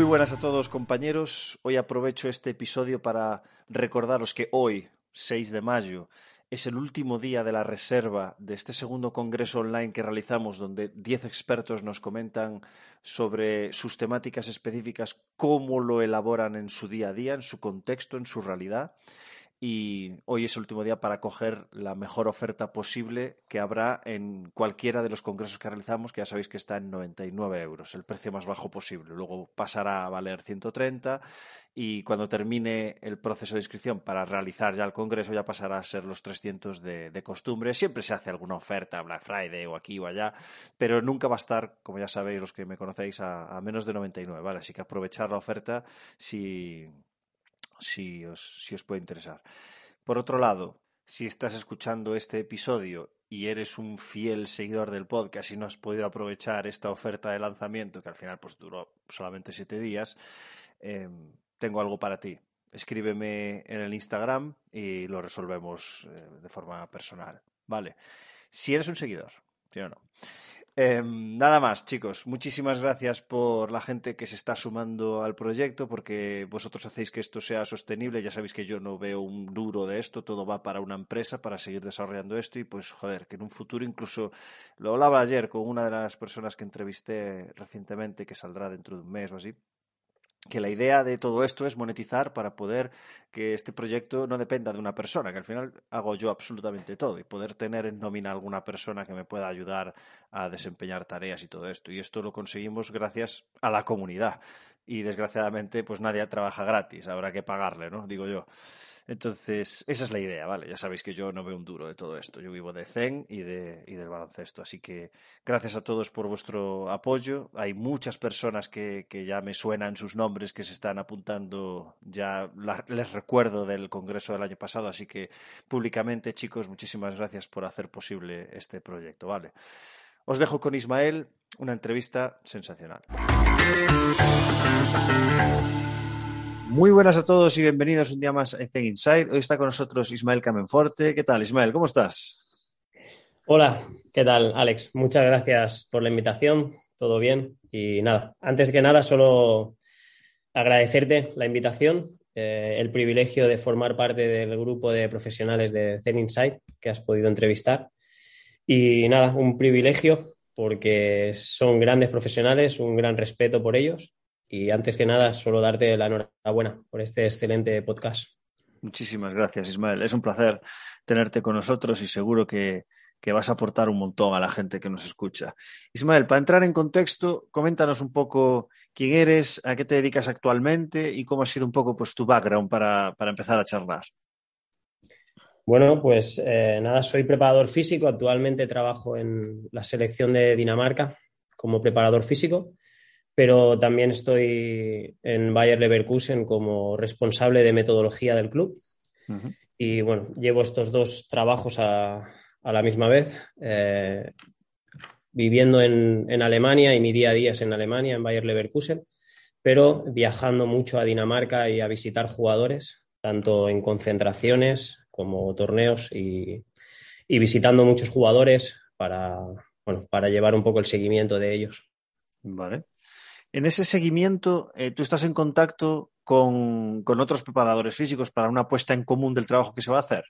Muy buenas a todos compañeros. Hoy aprovecho este episodio para recordaros que hoy, 6 de mayo, es el último día de la reserva de este segundo congreso online que realizamos donde 10 expertos nos comentan sobre sus temáticas específicas, cómo lo elaboran en su día a día, en su contexto, en su realidad. Y hoy es el último día para coger la mejor oferta posible que habrá en cualquiera de los congresos que realizamos, que ya sabéis que está en 99 euros, el precio más bajo posible. Luego pasará a valer 130 y cuando termine el proceso de inscripción para realizar ya el congreso ya pasará a ser los 300 de, de costumbre. Siempre se hace alguna oferta, Black Friday o aquí o allá, pero nunca va a estar, como ya sabéis los que me conocéis, a, a menos de 99, ¿vale? Así que aprovechar la oferta si si os, si os puede interesar. Por otro lado, si estás escuchando este episodio y eres un fiel seguidor del podcast y no has podido aprovechar esta oferta de lanzamiento, que al final pues duró solamente siete días, eh, tengo algo para ti. Escríbeme en el Instagram y lo resolvemos eh, de forma personal. Vale. Si eres un seguidor, ¿sí o no? Eh, nada más, chicos. Muchísimas gracias por la gente que se está sumando al proyecto, porque vosotros hacéis que esto sea sostenible. Ya sabéis que yo no veo un duro de esto, todo va para una empresa para seguir desarrollando esto y pues joder, que en un futuro incluso lo hablaba ayer con una de las personas que entrevisté recientemente, que saldrá dentro de un mes o así que la idea de todo esto es monetizar para poder que este proyecto no dependa de una persona, que al final hago yo absolutamente todo y poder tener en nómina alguna persona que me pueda ayudar a desempeñar tareas y todo esto. Y esto lo conseguimos gracias a la comunidad. Y desgraciadamente, pues nadie trabaja gratis, habrá que pagarle, ¿no? Digo yo. Entonces, esa es la idea, ¿vale? Ya sabéis que yo no veo un duro de todo esto. Yo vivo de Zen y, de, y del baloncesto. Así que gracias a todos por vuestro apoyo. Hay muchas personas que, que ya me suenan sus nombres, que se están apuntando. Ya les recuerdo del congreso del año pasado. Así que públicamente, chicos, muchísimas gracias por hacer posible este proyecto, ¿vale? Os dejo con Ismael, una entrevista sensacional. Muy buenas a todos y bienvenidos un día más a Ethen Inside. Hoy está con nosotros Ismael Camenforte. ¿Qué tal, Ismael? ¿Cómo estás? Hola, ¿qué tal, Alex? Muchas gracias por la invitación. Todo bien. Y nada, antes que nada, solo agradecerte la invitación, eh, el privilegio de formar parte del grupo de profesionales de Zen Inside que has podido entrevistar. Y nada, un privilegio porque son grandes profesionales, un gran respeto por ellos y antes que nada, solo darte la enhorabuena por este excelente podcast. Muchísimas gracias, Ismael. Es un placer tenerte con nosotros y seguro que, que, vas a aportar un montón a la gente que nos escucha. Ismael, para entrar en contexto, coméntanos un poco quién eres, a qué te dedicas actualmente y cómo ha sido un poco pues, tu background para, para empezar a charlar. Bueno, pues eh, nada, soy preparador físico. Actualmente trabajo en la selección de Dinamarca como preparador físico pero también estoy en Bayer Leverkusen como responsable de metodología del club. Uh -huh. Y bueno, llevo estos dos trabajos a, a la misma vez, eh, viviendo en, en, Alemania y mi día a día es en Alemania, en Bayer Leverkusen, pero viajando mucho a Dinamarca y a visitar jugadores, tanto en concentraciones como torneos y, y visitando muchos jugadores para, bueno, para llevar un poco el seguimiento de ellos. Vale. En ese seguimiento, eh, tú estás en contacto con, con, otros preparadores físicos para una puesta en común del trabajo que se va a hacer.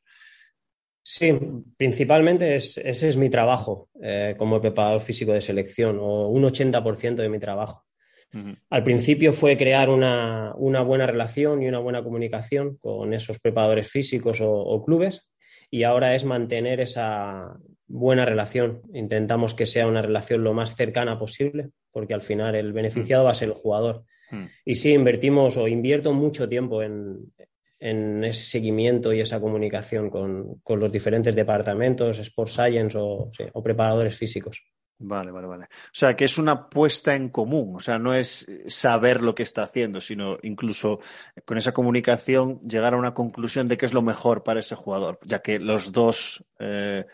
Sí, principalmente es, ese es mi trabajo eh, como preparador físico de selección, o un 80% de mi trabajo. Uh -huh. Al principio fue crear una, una, buena relación y una buena comunicación con esos preparadores físicos o, o clubes, y ahora es mantener esa buena relación. Intentamos que sea una relación lo más cercana posible, porque al final el beneficiado va a ser el jugador. Mm. Y sí, invertimos o invierto mucho tiempo en, en ese seguimiento y esa comunicación con, con, los diferentes departamentos, Sport Science o, sí, o preparadores físicos. Vale, vale, vale. O sea, que es una puesta en común, o sea, no es saber lo que está haciendo, sino incluso con esa comunicación llegar a una conclusión de qué es lo mejor para ese jugador, ya que los dos eh,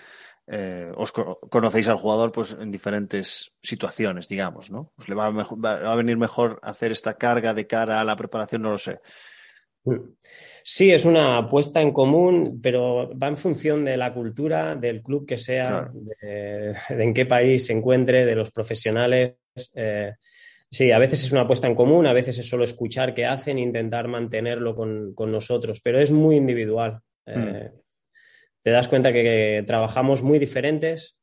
eh, os co- conocéis al jugador pues en diferentes situaciones, digamos, ¿no? Pues le va a, mejor- va a venir mejor hacer esta carga de cara a la preparación, no lo sé. Sí, es una apuesta en común, pero va en función de la cultura, del club que sea, Claro. de, de en qué país se encuentre, de los profesionales. eh, sí, a veces es una apuesta en común, a veces es solo escuchar qué hacen e intentar mantenerlo con, con nosotros, pero es muy individual. Eh, Te das cuenta que, que trabajamos muy diferentes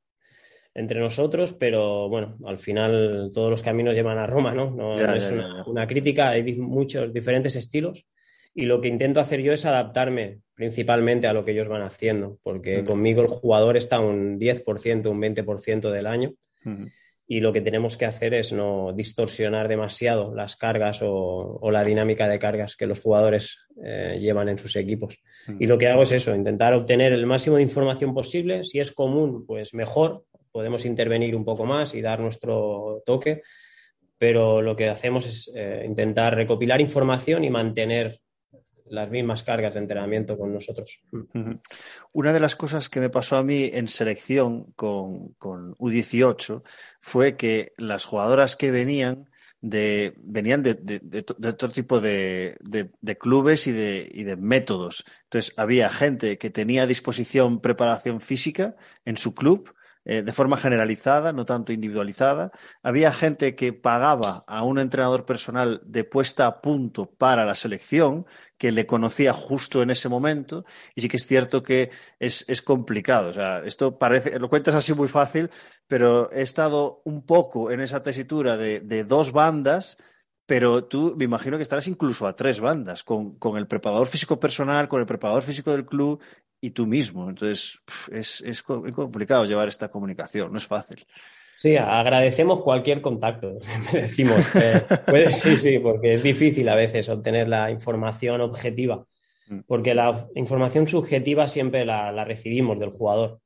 entre nosotros, pero bueno, al final todos los caminos llevan a Roma, ¿no? No, Ya, no es ya, una, ya, ya. una crítica, hay di- muchos diferentes estilos y lo que intento hacer yo es adaptarme principalmente a lo que ellos van haciendo, porque conmigo el jugador está un 10%, un 20% del año. Y lo que tenemos que hacer es no distorsionar demasiado las cargas o, o la dinámica de cargas que los jugadores eh, llevan en sus equipos. Y lo que hago es eso, intentar obtener el máximo de información posible. Si es común, pues mejor, podemos intervenir un poco más y dar nuestro toque, pero lo que hacemos es eh, intentar recopilar información y mantener las mismas cargas de entrenamiento con nosotros. Una de las cosas que me pasó a mí en selección con, con U18 fue que las jugadoras que venían de, venían de, de- otro tipo de, clubes y y de métodos. Entonces, había gente que tenía a disposición preparación física en su club, eh, de forma generalizada, no tanto individualizada. Había gente que pagaba a un entrenador personal de puesta a punto para la selección, que le conocía justo en ese momento. Y sí que es cierto que es, es complicado. O sea, esto parece, lo cuentas así muy fácil, pero he estado un poco en esa tesitura de, de dos bandas, pero tú me imagino que estarás incluso a tres bandas, con, con el preparador físico personal, con el preparador físico del club y tú mismo. Entonces, es, es co- es complicado llevar esta comunicación, no es fácil. Sí, agradecemos cualquier contacto, decimos. Eh, pues, sí, sí, porque es difícil a veces obtener la información objetiva, Mm. porque la información subjetiva siempre la, la recibimos del jugador.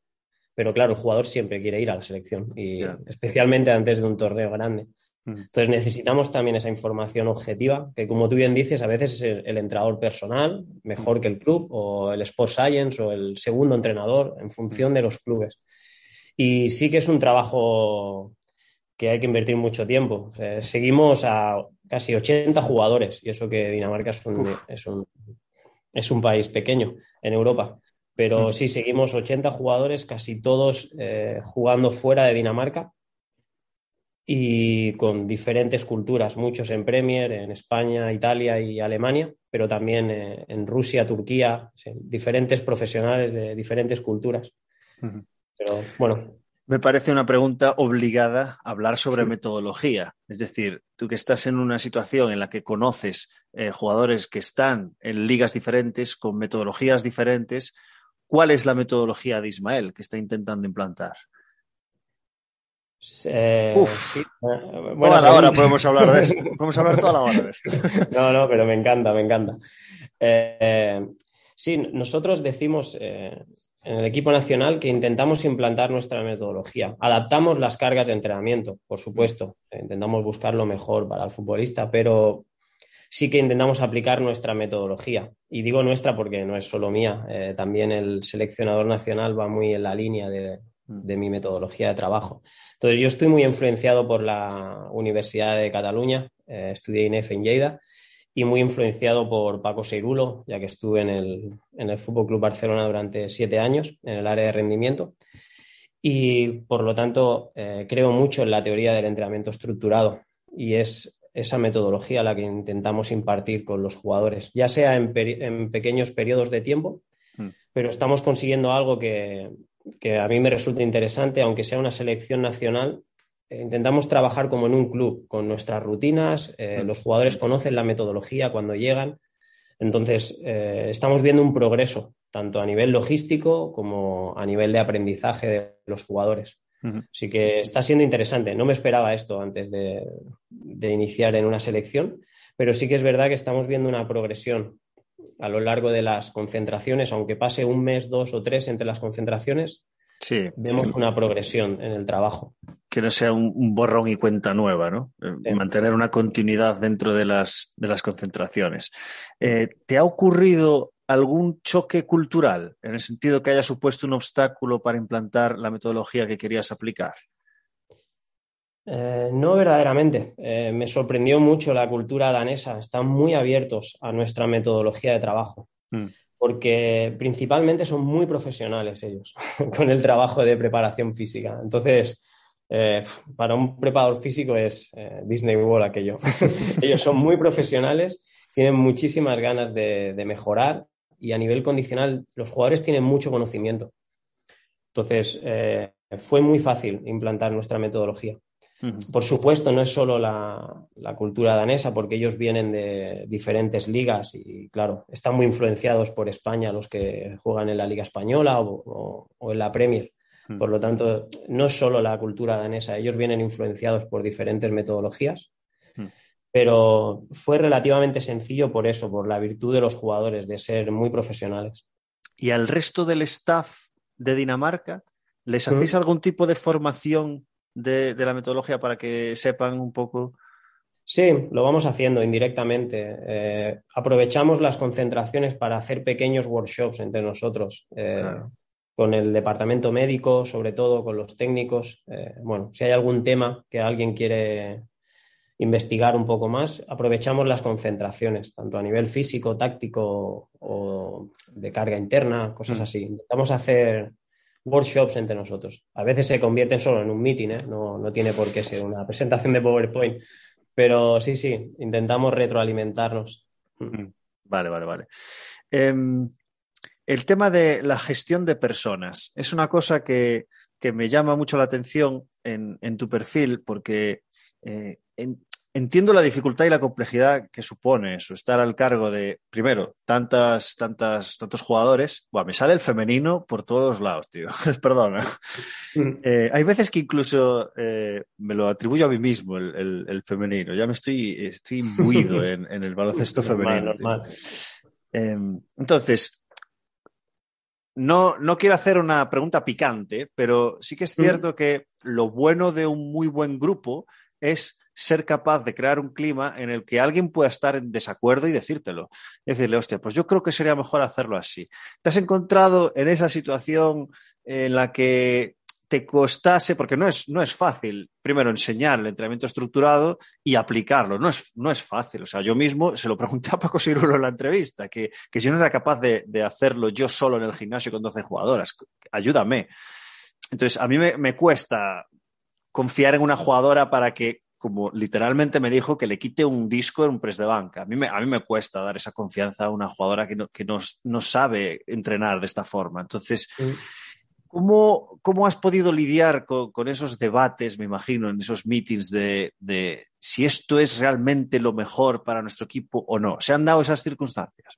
Pero claro, el jugador siempre quiere ir a la selección, y especialmente antes de un torneo grande. Mm. Entonces necesitamos también esa información objetiva, que como tú bien dices, a veces es el, el entrenador personal, mejor que el club, o el Sport Science, o el segundo entrenador, en función de los clubes. Y sí que es un trabajo que hay que invertir mucho tiempo. Seguimos a casi 80 jugadores, y eso que Dinamarca es un, es un, es un país pequeño en Europa. Pero Mm. sí, seguimos 80 jugadores, casi todos eh, jugando fuera de Dinamarca y con diferentes culturas, muchos en Premier, en España, Italia y Alemania, pero también eh, en Rusia, Turquía, sí, diferentes profesionales de diferentes culturas. Pero bueno, Me parece una pregunta obligada hablar sobre metodología. Es decir, tú que estás en una situación en la que conoces eh, jugadores que están en ligas diferentes, con metodologías diferentes, ¿cuál es la metodología de Ismael que está intentando implantar? Eh, Uf. sí, eh, buena Toda la hora podemos hablar de esto. Podemos hablar toda la hora de esto. No, no, pero me encanta, me encanta. Eh, sí, nosotros decimos eh, en el equipo nacional que intentamos implantar nuestra metodología. Adaptamos las cargas de entrenamiento, por supuesto. Intentamos buscar lo mejor para el futbolista, pero sí que intentamos aplicar nuestra metodología. Y digo nuestra porque no es solo mía, también el seleccionador nacional va muy en la línea de, de mi metodología de trabajo. Entonces, yo estoy muy influenciado por la Universidad de Cataluña, eh, estudié INEF en Lleida, y muy influenciado por Paco Seirulo, ya que estuve en el, en el Fútbol Club Barcelona durante siete años en el área de rendimiento. Y por lo tanto, eh, creo mucho en la teoría del entrenamiento estructurado y es esa metodología la que intentamos impartir con los jugadores, ya sea en, pequeños periodos de tiempo, Mm. pero estamos consiguiendo algo que, que a mí me resulta interesante, aunque sea una selección nacional. eh, Intentamos trabajar como en un club, con nuestras rutinas, eh, los jugadores conocen la metodología cuando llegan, entonces eh, estamos viendo un progreso, tanto a nivel logístico como a nivel de aprendizaje de los jugadores. Así que está siendo interesante. No me esperaba esto antes de, de iniciar en una selección, pero sí que es verdad que estamos viendo una progresión a lo largo de las concentraciones, aunque pase un mes, dos o tres entre las concentraciones, Sí. vemos una progresión en el trabajo. Que no sea un, un borrón y cuenta nueva, ¿no? Eh, Sí. Mantener una continuidad dentro de las, de las concentraciones. Eh, ¿Te ha ocurrido algún choque cultural en el sentido que haya supuesto un obstáculo para implantar la metodología que querías aplicar? Eh, no verdaderamente. Eh, me sorprendió mucho la cultura danesa. Están muy abiertos a nuestra metodología de trabajo, Mm. porque principalmente son muy profesionales ellos con el trabajo de preparación física. Entonces, eh, para un preparador físico es Disney World aquello. ellos son muy profesionales, tienen muchísimas ganas de, de mejorar y a nivel condicional los jugadores tienen mucho conocimiento. Entonces, fue muy fácil implantar nuestra metodología. Por supuesto, no es solo la, la cultura danesa, porque ellos vienen de diferentes ligas y, claro, están muy influenciados por España los que juegan en la Liga Española o, o- o en la Premier. Por lo tanto, no es solo la cultura danesa, ellos vienen influenciados por diferentes metodologías, pero fue relativamente sencillo por eso, por la virtud de los jugadores, de ser muy profesionales. ¿Y al resto del staff de Dinamarca les hacéis algún tipo de formación de, de la metodología para que sepan un poco? Sí, lo vamos haciendo indirectamente. Eh, aprovechamos las concentraciones para hacer pequeños workshops entre nosotros, eh, Claro. con el departamento médico, sobre todo con los técnicos. Eh, bueno, si hay algún tema que alguien quiere investigar un poco más, aprovechamos las concentraciones, tanto a nivel físico, táctico o de carga interna, cosas Mm. así. Intentamos hacer workshops entre nosotros. A veces se convierten solo en un meeting, ¿eh? no, no tiene por qué ser una presentación de PowerPoint. Pero sí, sí, intentamos retroalimentarnos. Vale, vale, vale. Em, el tema de la gestión de personas es una cosa que, que me llama mucho la atención en, en tu perfil porque eh, en- entiendo la dificultad y la complejidad que supone eso, estar al cargo de, primero, tantas, tantas, tantos jugadores. Buah, me sale el femenino por todos los lados, tío. Perdona. Eh, hay veces que incluso eh, me lo atribuyo a mí mismo el, el- el femenino. Ya me estoy, estoy imbuido en, en el baloncesto Normal, femenino. tío. normal. Eh, entonces, no, no quiero hacer una pregunta picante, pero sí que es cierto que lo bueno de un muy buen grupo es ser capaz de crear un clima en el que alguien pueda estar en desacuerdo y decírtelo. Decirle, hostia, pues yo creo que sería mejor hacerlo así. ¿Te has encontrado en esa situación en la que te costase, porque no es, no es fácil, primero enseñar el entrenamiento estructurado y aplicarlo, no es, no es fácil. O sea, yo mismo se lo pregunté a Paco Sirulo en la entrevista, que, que yo no era capaz de, hacerlo yo solo en el gimnasio con 12 jugadoras. Ayúdame. Entonces, a mí me cuesta confiar en una jugadora para que, como literalmente me dijo, que le quite un disco en un press de banca. A mí me, a mí me cuesta dar esa confianza a una jugadora que no, que no, no sabe entrenar de esta forma. Entonces, ¿Cómo, ¿Cómo, has podido lidiar con, con, esos debates, me imagino, en esos meetings de, de, si esto es realmente lo mejor para nuestro equipo o no? ¿Se han dado esas circunstancias?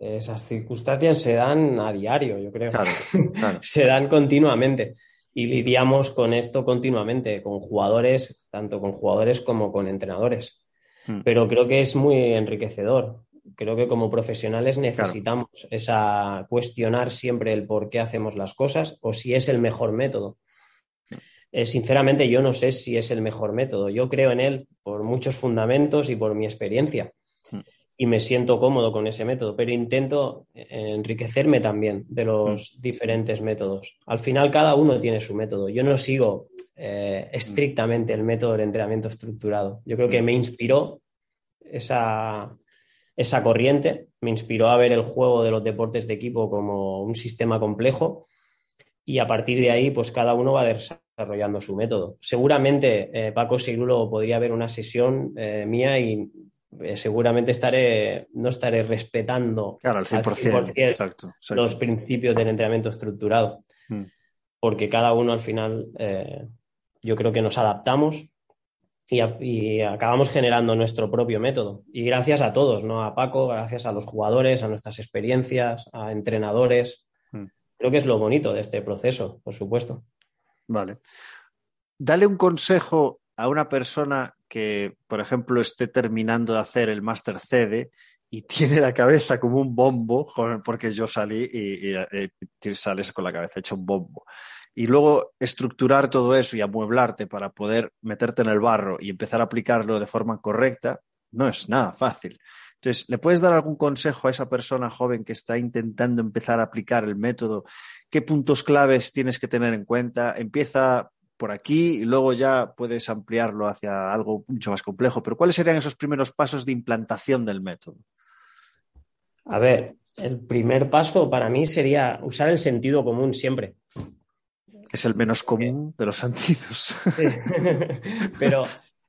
Esas circunstancias se dan a diario, yo creo. Claro, claro. se dan continuamente y lidiamos con esto continuamente, con jugadores, tanto con jugadores como con entrenadores. Hmm. Pero creo que es muy enriquecedor creo que como profesionales necesitamos claro. esa cuestionar siempre el por qué hacemos las cosas o si es el mejor método. Eh, sinceramente, yo no sé si es el mejor método. Yo creo en él por muchos fundamentos y por mi experiencia. Hmm. Y me siento cómodo con ese método, pero intento enriquecerme también de los Hmm. diferentes métodos. Al final, cada uno tiene su método. Yo no sigo eh, estrictamente el método del entrenamiento estructurado. Yo creo que me inspiró esa, esa corriente me inspiró a ver el juego de los deportes de equipo como un sistema complejo y a partir de ahí pues cada uno va desarrollando su método. Seguramente eh, Paco Segurulo podría ver una sesión eh, mía y eh, seguramente estaré no estaré respetando claro, al 100%, al 100% exacto, exacto. los principios del entrenamiento estructurado mm. porque cada uno al final eh, yo creo que nos adaptamos y, a, y, acabamos generando nuestro propio método. Y gracias a todos, ¿no? A Paco, gracias a los jugadores, a nuestras experiencias, a entrenadores. Mm. Creo que es lo bonito de este proceso, por supuesto. Vale. Dale un consejo a una persona que, por ejemplo, esté terminando de hacer el máster CD y tiene la cabeza como un bombo, porque yo salí y, y, y, sales con la cabeza hecho un bombo. Y luego estructurar todo eso y amueblarte para poder meterte en el barro y empezar a aplicarlo de forma correcta, no es nada fácil. Entonces, ¿le puedes dar algún consejo a esa persona joven que está intentando empezar a aplicar el método? ¿Qué puntos claves tienes que tener en cuenta? Empieza por aquí y luego ya puedes ampliarlo hacia algo mucho más complejo. Pero ¿cuáles serían esos primeros pasos de implantación del método? A ver, el primer paso para mí sería usar el sentido común siempre. Es el menos común de los sentidos. Sí. Pero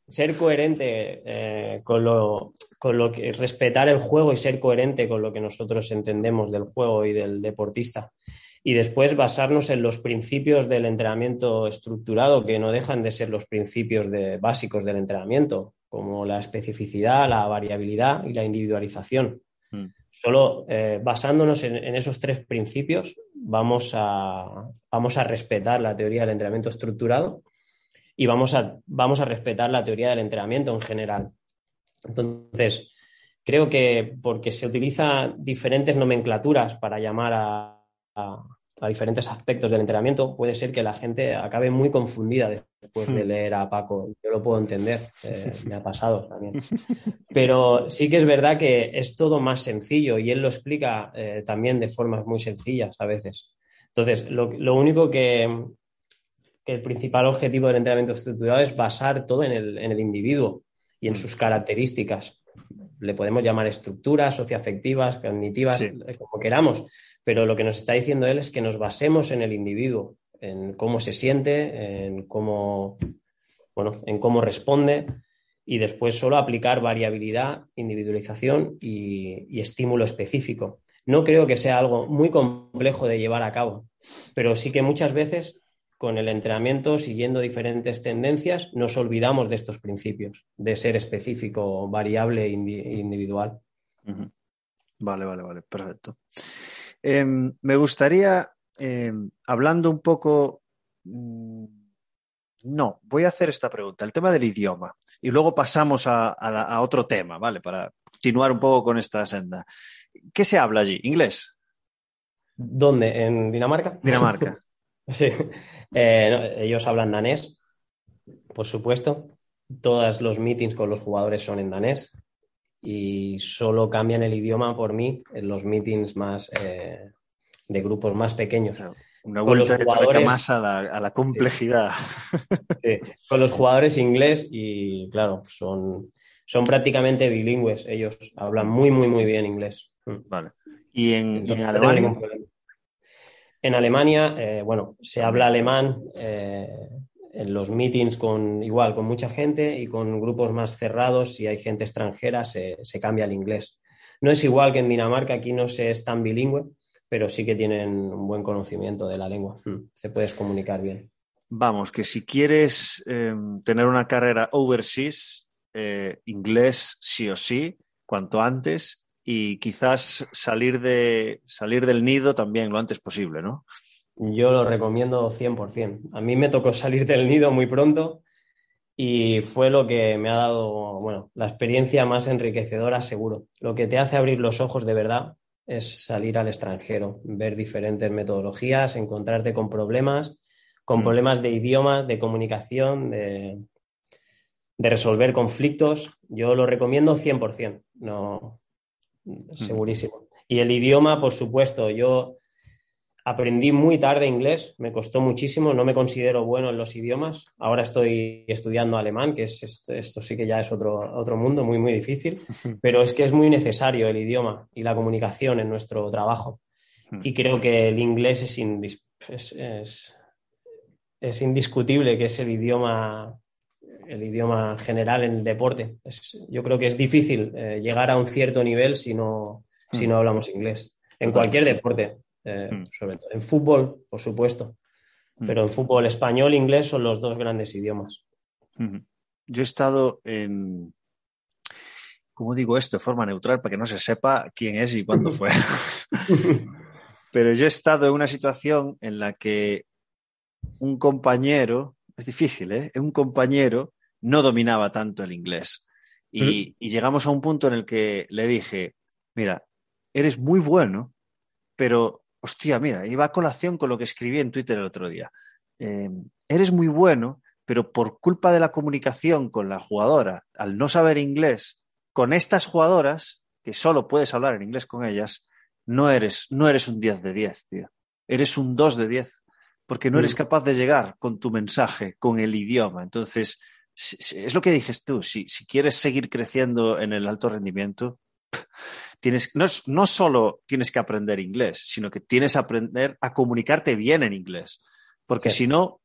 ser coherente eh, con, lo, con lo que respetar el juego y ser coherente con lo que nosotros entendemos del juego y del deportista. Y después basarnos en los principios del entrenamiento estructurado, que no dejan de ser los principios de, básicos del entrenamiento, como la especificidad, la variabilidad y la individualización. Mm. Solo eh, basándonos en, en, esos tres principios vamos a, vamos a respetar la teoría del entrenamiento estructurado y vamos a, vamos a respetar la teoría del entrenamiento en general. Entonces, creo que porque se utilizan diferentes nomenclaturas para llamar a, a, a, diferentes aspectos del entrenamiento, puede ser que la gente acabe muy confundida después de leer a Paco. Yo lo puedo entender, eh, me ha pasado también. Pero sí que es verdad que es todo más sencillo y él lo explica eh, también de formas muy sencillas a veces. Entonces, lo, lo único que, que el principal objetivo del entrenamiento estructurado es basar todo en el, en el individuo y en sus características. Le podemos llamar estructuras socioafectivas, cognitivas, sí. como queramos, pero lo que nos está diciendo él es que nos basemos en el individuo, en cómo se siente, en cómo, bueno, en cómo responde y después solo aplicar variabilidad, individualización y, y estímulo específico. No creo que sea algo muy complejo de llevar a cabo, pero sí que muchas veces con el entrenamiento, siguiendo diferentes tendencias, nos olvidamos de estos principios, de ser específico, variable e individual. Uh -huh. Vale, vale, vale, perfecto. Eh, me gustaría, eh, hablando un poco... Mmm, no, voy a hacer esta pregunta, el tema del idioma, y luego pasamos a, a, la, a otro tema, ¿vale? Para continuar un poco con esta senda. ¿Qué se habla allí? ¿Inglés? ¿Dónde? ¿En Dinamarca? Dinamarca. Sí, eh, no, ellos hablan danés, por supuesto. Todos los meetings con los jugadores son en danés y solo cambian el idioma por mí en los meetings más eh, de grupos más pequeños. Una vuelta de jugadores, más a la, a la complejidad. Sí, sí, con los jugadores inglés y claro, son, son prácticamente bilingües. Ellos hablan muy, muy, muy bien inglés. Vale. ¿Y en, Entonces, en Alemania? En Alemania, eh, bueno, se habla alemán eh, en los meetings con igual, con mucha gente y con grupos más cerrados, si hay gente extranjera, se, cambia al inglés. No es igual que en Dinamarca, aquí no se es tan bilingüe, pero sí que tienen un buen conocimiento de la lengua. Hmm, se puedes comunicar bien. Vamos, que si quieres eh, tener una carrera overseas, eh, inglés sí o sí, cuanto antes, y quizás salir, de, salir del nido también lo antes posible, ¿no? Yo lo recomiendo 100%. A mí me tocó salir del nido muy pronto y fue lo que me ha dado, bueno, la experiencia más enriquecedora, seguro. Lo que te hace abrir los ojos de verdad es salir al extranjero, ver diferentes metodologías, encontrarte con problemas, con mm. problemas de idioma, de comunicación, de, de resolver conflictos. Yo lo recomiendo 100%. No, segurísimo. Y el idioma, por supuesto, yo aprendí muy tarde inglés, me costó muchísimo, no me considero bueno en los idiomas. Ahora estoy estudiando alemán, que es esto, esto sí que ya es otro, otro mundo muy, muy difícil, pero es que es muy necesario el idioma y la comunicación en nuestro trabajo. Y creo que el inglés es, indis es, es, es indiscutible que es el idioma el idioma general en el deporte. Es, yo creo que es difícil eh, llegar a un cierto nivel si no, mm. si no hablamos inglés. En cualquier deporte, eh, mm. sobre todo. En fútbol, por supuesto. Mm. Pero en fútbol español e inglés son los dos grandes idiomas. Yo he estado en. ¿Cómo digo esto de forma neutral para que no se sepa quién es y cuándo fue? Pero yo he estado en una situación en la que un compañero, es difícil, ¿eh? Un compañero no dominaba tanto el inglés. Y, ¿Mm? y, llegamos a un punto en el que le dije, mira, eres muy bueno, pero, hostia, mira, iba a colación con lo que escribí en Twitter el otro día. Eh, eres muy bueno, pero por culpa de la comunicación con la jugadora, al no saber inglés, con estas jugadoras, que solo puedes hablar en inglés con ellas, no eres, no eres un 10 de 10, tío. Eres un 2 de 10, porque no eres Mm. capaz de llegar con tu mensaje, con el idioma. Entonces, es lo que dijes tú, si, si quieres seguir creciendo en el alto rendimiento, tienes, no, solo tienes que aprender inglés, sino que tienes que aprender a comunicarte bien en inglés. Porque Sí. si no,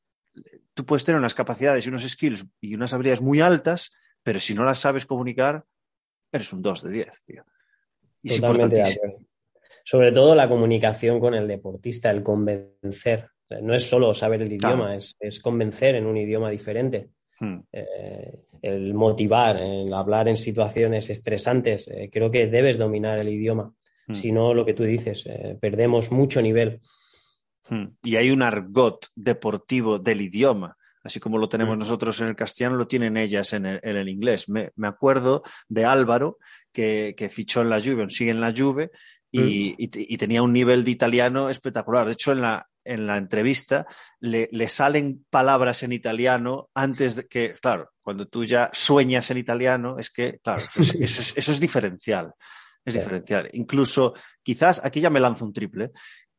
tú puedes tener unas capacidades y unos skills y unas habilidades muy altas, pero si no las sabes comunicar, eres un 2 de 10, tío. Y es importantísimo. Sobre todo la comunicación con el deportista, el convencer. O sea, no es solo saber el Claro. idioma, es, es convencer en un idioma diferente. Hmm. Eh, el motivar, el hablar en situaciones estresantes. Eh, creo que debes dominar el idioma. Hmm. Si no, lo que tú dices, eh, perdemos mucho nivel. Hmm. Y hay un argot deportivo del idioma. Así como lo tenemos nosotros en el castellano, lo tienen ellas en el, en el inglés. Me, me acuerdo de Álvaro, que, que fichó en la Juve, sigue en la Juve, y, y tenía un nivel de italiano espectacular. De hecho, en la, en la entrevista le, le salen palabras en italiano antes de que, claro, cuando tú ya sueñas en italiano, es que, claro, entonces eso, es, eso es diferencial. Es diferencial. Incluso, quizás, aquí ya me lanzo un triple.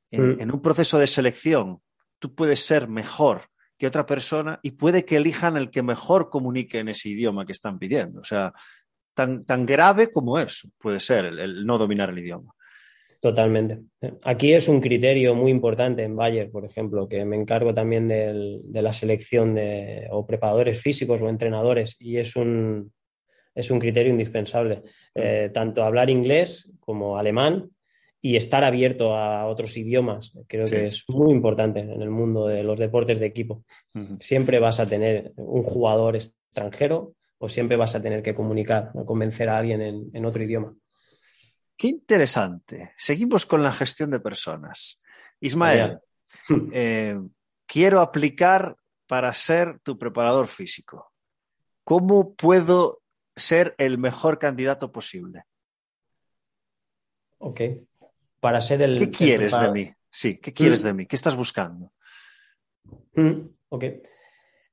En, Mm. en un proceso de selección, tú puedes ser mejor que otra persona y puede que elijan el que mejor comunique en ese idioma que están pidiendo. O sea, tan, tan grave como eso puede ser el, el no dominar el idioma. Totalmente. Aquí es un criterio muy importante en Bayer, por ejemplo, que me encargo también del- de la selección de o preparadores físicos o entrenadores y es un, es un criterio indispensable. Eh, tanto hablar inglés como alemán y estar abierto a otros idiomas. Creo Sí. que es muy importante en el mundo de los deportes de equipo. Siempre vas a tener un jugador extranjero o siempre vas a tener que comunicar o convencer a alguien en- en otro idioma. Qué interesante. Seguimos con la gestión de personas. Ismael, eh, quiero aplicar para ser tu preparador físico. ¿Cómo puedo ser el mejor candidato posible? Ok. Para ser el. ¿Qué el quieres de mí? Sí, ¿qué quieres Mm. de mí? ¿Qué estás buscando? Mm, ok.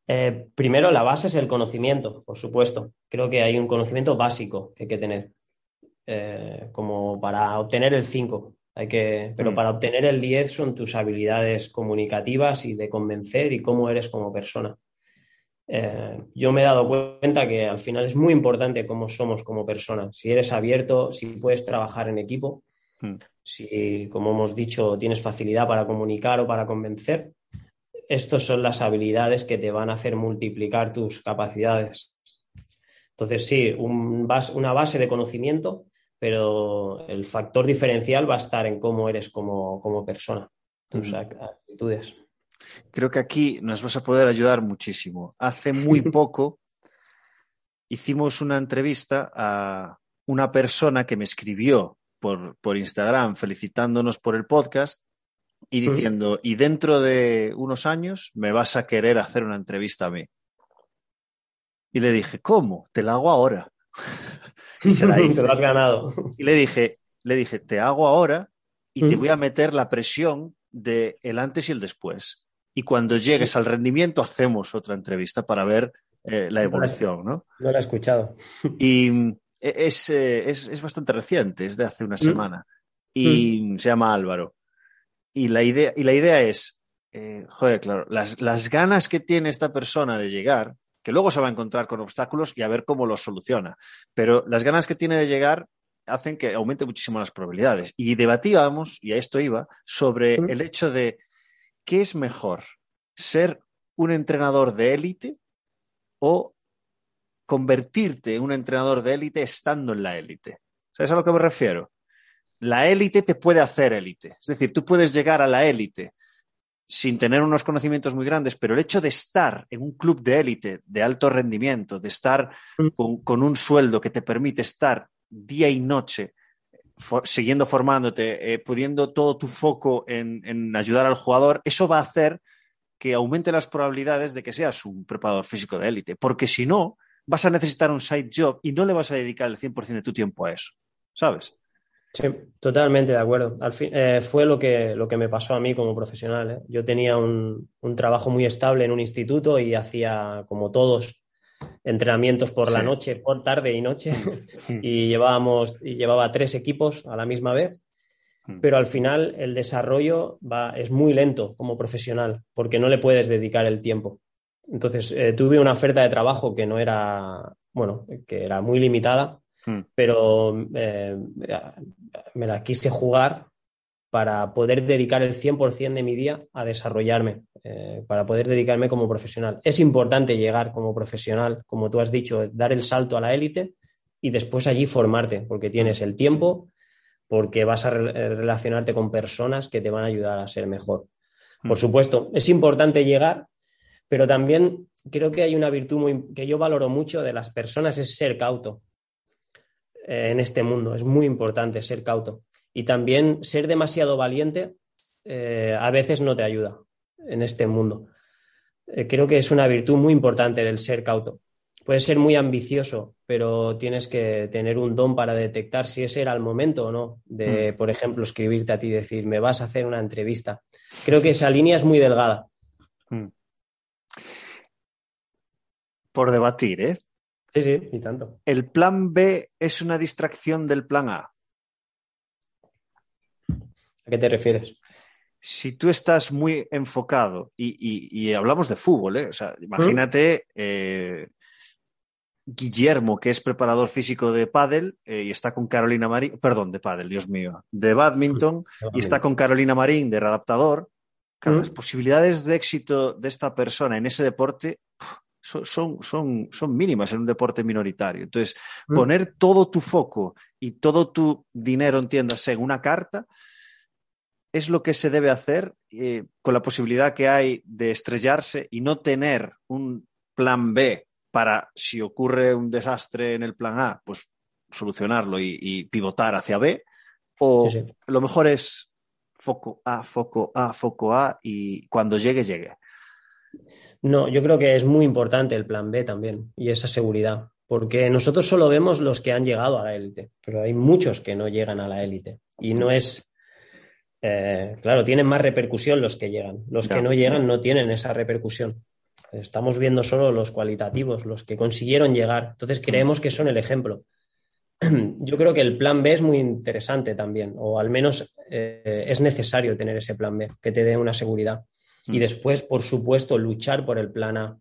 Eh, primero, la base es el conocimiento, por supuesto. Creo que hay un conocimiento básico que hay que tener. Eh, como para obtener el 5. Hay que, pero Mm. para obtener el 10 son tus habilidades comunicativas y de convencer y cómo eres como persona. Eh, yo me he dado cuenta que al final es muy importante cómo somos como personas. Si eres abierto, si puedes trabajar en equipo, Mm. si, como hemos dicho, tienes facilidad para comunicar o para convencer, estas son las habilidades que te van a hacer multiplicar tus capacidades. Entonces, sí, un bas- una base de conocimiento, pero el factor diferencial va a estar en cómo eres como, como persona, tus ac- actitudes. Creo que aquí nos vas a poder ayudar muchísimo. Hace muy poco hicimos una entrevista a una persona que me escribió por, por Instagram felicitándonos por el podcast y diciendo, y dentro de unos años me vas a querer hacer una entrevista a mí. Y le dije, ¿cómo? Te la hago ahora. Y se la hice. Te lo has ganado. Y le dije, le dije, te hago ahora y te Mm. voy a meter la presión de el antes y el después. Y cuando llegues al rendimiento hacemos otra entrevista para ver eh, la evolución, ¿no? No lo he escuchado. Y mm, es, eh, es, es bastante reciente, es de hace una Mm. semana. Y se llama Álvaro. Y la idea, y la idea es, eh, joder, claro, las, las ganas que tiene esta persona de llegar, que luego se va a encontrar con obstáculos y a ver cómo los soluciona, pero las ganas que tiene de llegar hacen que aumente muchísimo las probabilidades. Y debatíamos, y a esto iba, sobre el hecho de qué es mejor, ser un entrenador de élite o convertirte en un entrenador de élite estando en la élite. ¿Sabes a lo que me refiero? La élite te puede hacer élite. Es decir, tú puedes llegar a la élite sin tener unos conocimientos muy grandes, pero el hecho de estar en un club de élite de alto rendimiento, de estar Mm. con, con un sueldo que te permite estar día y noche for- siguiendo formándote, eh, pudiendo todo tu foco en, en ayudar al jugador, eso va a hacer que aumente las probabilidades de que seas un preparador físico de élite, porque si no, vas a necesitar un side job y no le vas a dedicar el 100% de tu tiempo a eso, ¿sabes? Sí, totalmente de acuerdo. Al fin, eh, fue lo que, lo que me pasó a mí como profesional. ¿eh? Yo tenía un, un, trabajo muy estable en un instituto y hacía, como todos, entrenamientos por sí. la noche, por tarde y noche. y llevábamos, y llevaba tres equipos a la misma vez. Pero al final el desarrollo va, es muy lento como profesional porque no le puedes dedicar el tiempo. Entonces eh, tuve una oferta de trabajo que no era, bueno, que era muy limitada Hmm. pero eh, me la quise jugar para poder dedicar el 100% de mi día a desarrollarme, eh, para poder dedicarme como profesional. Es importante llegar como profesional, como tú has dicho, dar el salto a la élite y después allí formarte, porque tienes el tiempo, porque vas a re relacionarte con personas que te van a ayudar a ser mejor. Hmm. Por supuesto, es importante llegar, pero también creo que hay una virtud muy, que yo valoro mucho de las personas, es ser cauto eh, en este mundo. Es muy importante ser cauto. Y también ser demasiado valiente eh, a veces no te ayuda en este mundo. Eh, creo que es una virtud muy importante el ser cauto. Puedes ser muy ambicioso, pero tienes que tener un don para detectar si ese era el momento o no de, mm. por ejemplo, escribirte a ti y decir, me vas a hacer una entrevista. Creo que esa línea es muy delgada. Mm. Por debatir, ¿eh? Sí, sí, y tanto. ¿El plan B es una distracción del plan A? ¿A qué te refieres? Si tú estás muy enfocado y, y, y hablamos de fútbol, ¿eh? o sea, imagínate eh, Guillermo, que es preparador físico de pádel eh, y está con Carolina Marín, perdón, de pádel, Dios mío, de badminton y está con Carolina Marín de readaptador. Claro, las posibilidades de éxito de esta persona en ese deporte son, son, son, mínimas en un deporte minoritario. Entonces, mm. poner todo tu foco y todo tu dinero, entiéndase, en una carta, es lo que se debe hacer eh, con la posibilidad que hay de estrellarse y no tener un plan B para, si ocurre un desastre en el plan A, pues solucionarlo y, y pivotar hacia B. O sí, sí. lo mejor es foco A, foco A, foco A y cuando llegue, llegue. No, yo creo que es muy importante el plan B también y esa seguridad, porque nosotros solo vemos los que han llegado a la élite, pero hay muchos que no llegan a la élite y no es, eh, claro, tienen más repercusión los que llegan, los que no llegan no tienen esa repercusión. Estamos viendo solo los cualitativos, los que consiguieron llegar, entonces creemos que son el ejemplo. Yo creo que el plan B es muy interesante también, o al menos eh, es necesario tener ese plan B, que te dé una seguridad y después, por supuesto, luchar por el plan A.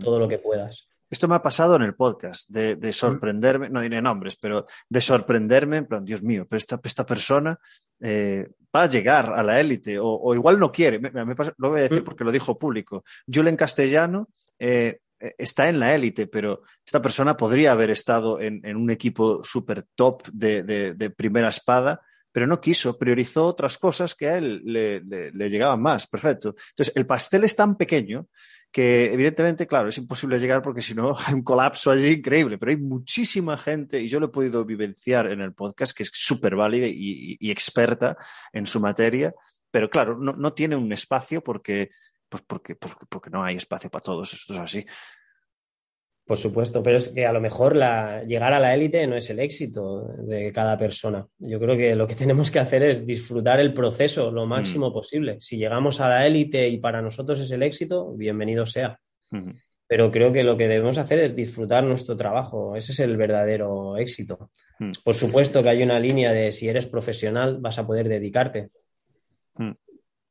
Todo lo que puedas. Esto me ha pasado en el podcast, de, de, sorprenderme, no diré nombres, pero de sorprenderme, en plan, Dios mío, pero esta, esta persona eh, va a llegar a la élite, o, o, igual no quiere, me, me pasa, lo voy a decir porque lo dijo público. Julen Castellano eh, está en la élite, pero esta persona podría haber estado en, en un equipo súper top de, de, de primera espada, pero no quiso, priorizó otras cosas que a él le, le, le, llegaban más. Perfecto. Entonces, el pastel es tan pequeño que evidentemente, claro, es imposible llegar porque si no hay un colapso allí increíble, pero hay muchísima gente y yo lo he podido vivenciar en el podcast que es súper válida y, experta en su materia, pero claro, no, tiene un espacio porque, pues porque, porque no hay espacio para todos, esto es así. Por supuesto, pero es que a lo mejor la, llegar a la élite no es el éxito de cada persona. Yo creo que lo que tenemos que hacer es disfrutar el proceso lo máximo mm. posible. Si llegamos a la élite y para nosotros es el éxito, bienvenido sea. Mm. Pero creo que lo que debemos hacer es disfrutar nuestro trabajo. Ese es el verdadero éxito. Mm. Por supuesto que hay una línea de si eres profesional vas a poder dedicarte.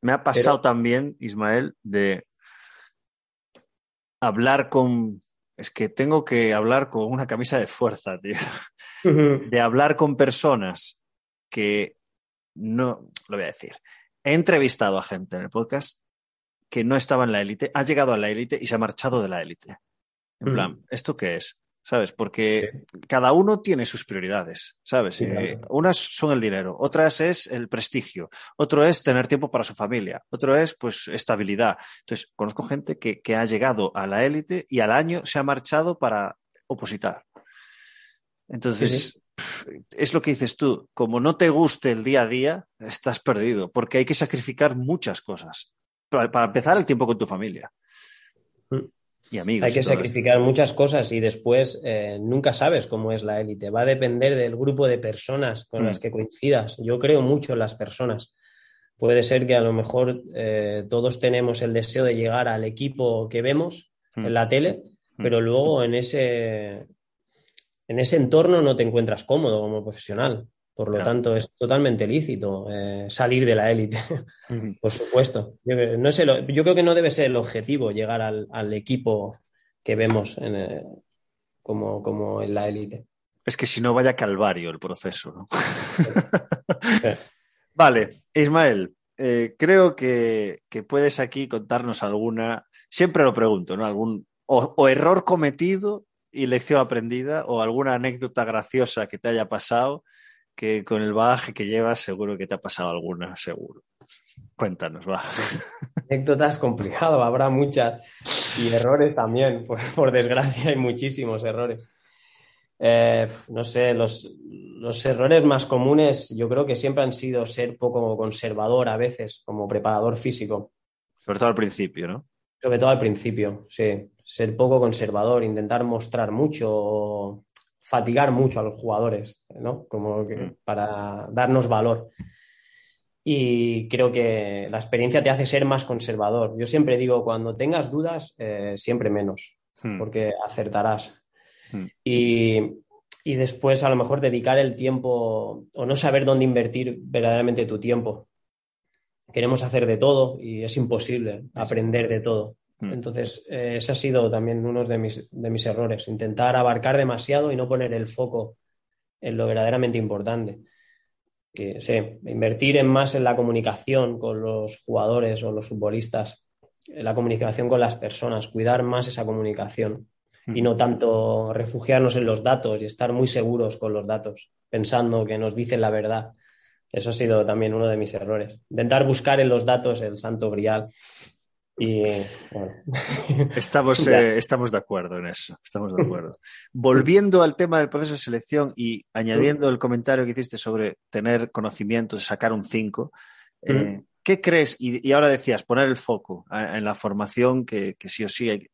Me ha pasado pero... también, Ismael, de hablar con es que tengo que hablar con una camisa de fuerza, tío. Uh -huh. De hablar con personas que no, lo voy a decir. He entrevistado a gente en el podcast que no estaba en la élite, ha llegado a la élite y se ha marchado de la élite. En uh -huh. plan, ¿esto qué es? ¿Sabes? Porque sí. cada uno tiene sus prioridades, ¿sabes? Sí, claro. eh, unas son el dinero, otras es el prestigio, otro es tener tiempo para su familia, otro es, pues, estabilidad. Entonces, conozco gente que, que ha llegado a la élite y al año se ha marchado para opositar. Entonces, sí, es lo que dices tú, como no te guste el día a día, estás perdido, porque hay que sacrificar muchas cosas. Para, para empezar, el tiempo con tu familia. Y amigos. Hay que sacrificar muchas cosas y después eh, nunca sabes cómo es la élite. Va a depender del grupo de personas con Mm. las que coincidas. Yo creo mucho en las personas. Puede ser que a lo mejor eh, todos tenemos el deseo de llegar al equipo que vemos Mm. en la tele, Mm. pero luego en ese, en ese entorno no te encuentras cómodo como profesional. Por lo Claro. tanto, es totalmente lícito eh, salir de la élite. Por supuesto. Yo, no es el- yo creo que no debe ser el objetivo llegar al, al equipo que vemos en, eh, como, como en la élite. Es que si no, vaya calvario el proceso. ¿no? Vale, Ismael, eh, creo que, que puedes aquí contarnos alguna, siempre lo pregunto, ¿no? Algún o, o error cometido y lección aprendida o alguna anécdota graciosa que te haya pasado que con el bagaje que llevas seguro que te ha pasado alguna, seguro. Cuéntanos, va. Anécdotas complicado, habrá muchas. Y errores también, por, por desgracia hay muchísimos errores. Eh, no sé, los, los errores más comunes yo creo que siempre han sido ser poco conservador a veces como preparador físico. Sobre todo al principio, ¿no? Sobre todo al principio, sí. Ser poco conservador, intentar mostrar mucho, fatigar mucho a los jugadores, ¿no? Como que para darnos valor. Y creo que la experiencia te hace ser más conservador. Yo siempre digo, cuando tengas dudas, eh, siempre menos, Hmm. porque acertarás. Mm. Y, y después a lo mejor dedicar el tiempo o no saber dónde invertir verdaderamente tu tiempo. Queremos hacer de todo y es imposible aprender de todo. Mm. Entonces, eh, ese ha sido también uno de mis, de mis errores, intentar abarcar demasiado y no poner el foco en lo verdaderamente importante. Que, invertir más en la comunicación con los jugadores o los futbolistas, en la comunicación con las personas, cuidar más esa comunicación y no tanto refugiarnos en los datos y estar muy seguros con los datos, pensando que nos dicen la verdad. Eso ha sido también uno de mis errores. Intentar buscar en los datos el santo grial. Y bueno. Estamos, eh, estamos de acuerdo en eso, estamos de acuerdo. Volviendo al tema del proceso de selección y añadiendo el comentario que hiciste sobre tener conocimientos, sacar un 5, eh, ¿qué crees? Y, y ahora decías, poner el foco a- en la formación que, que sí o sí hay.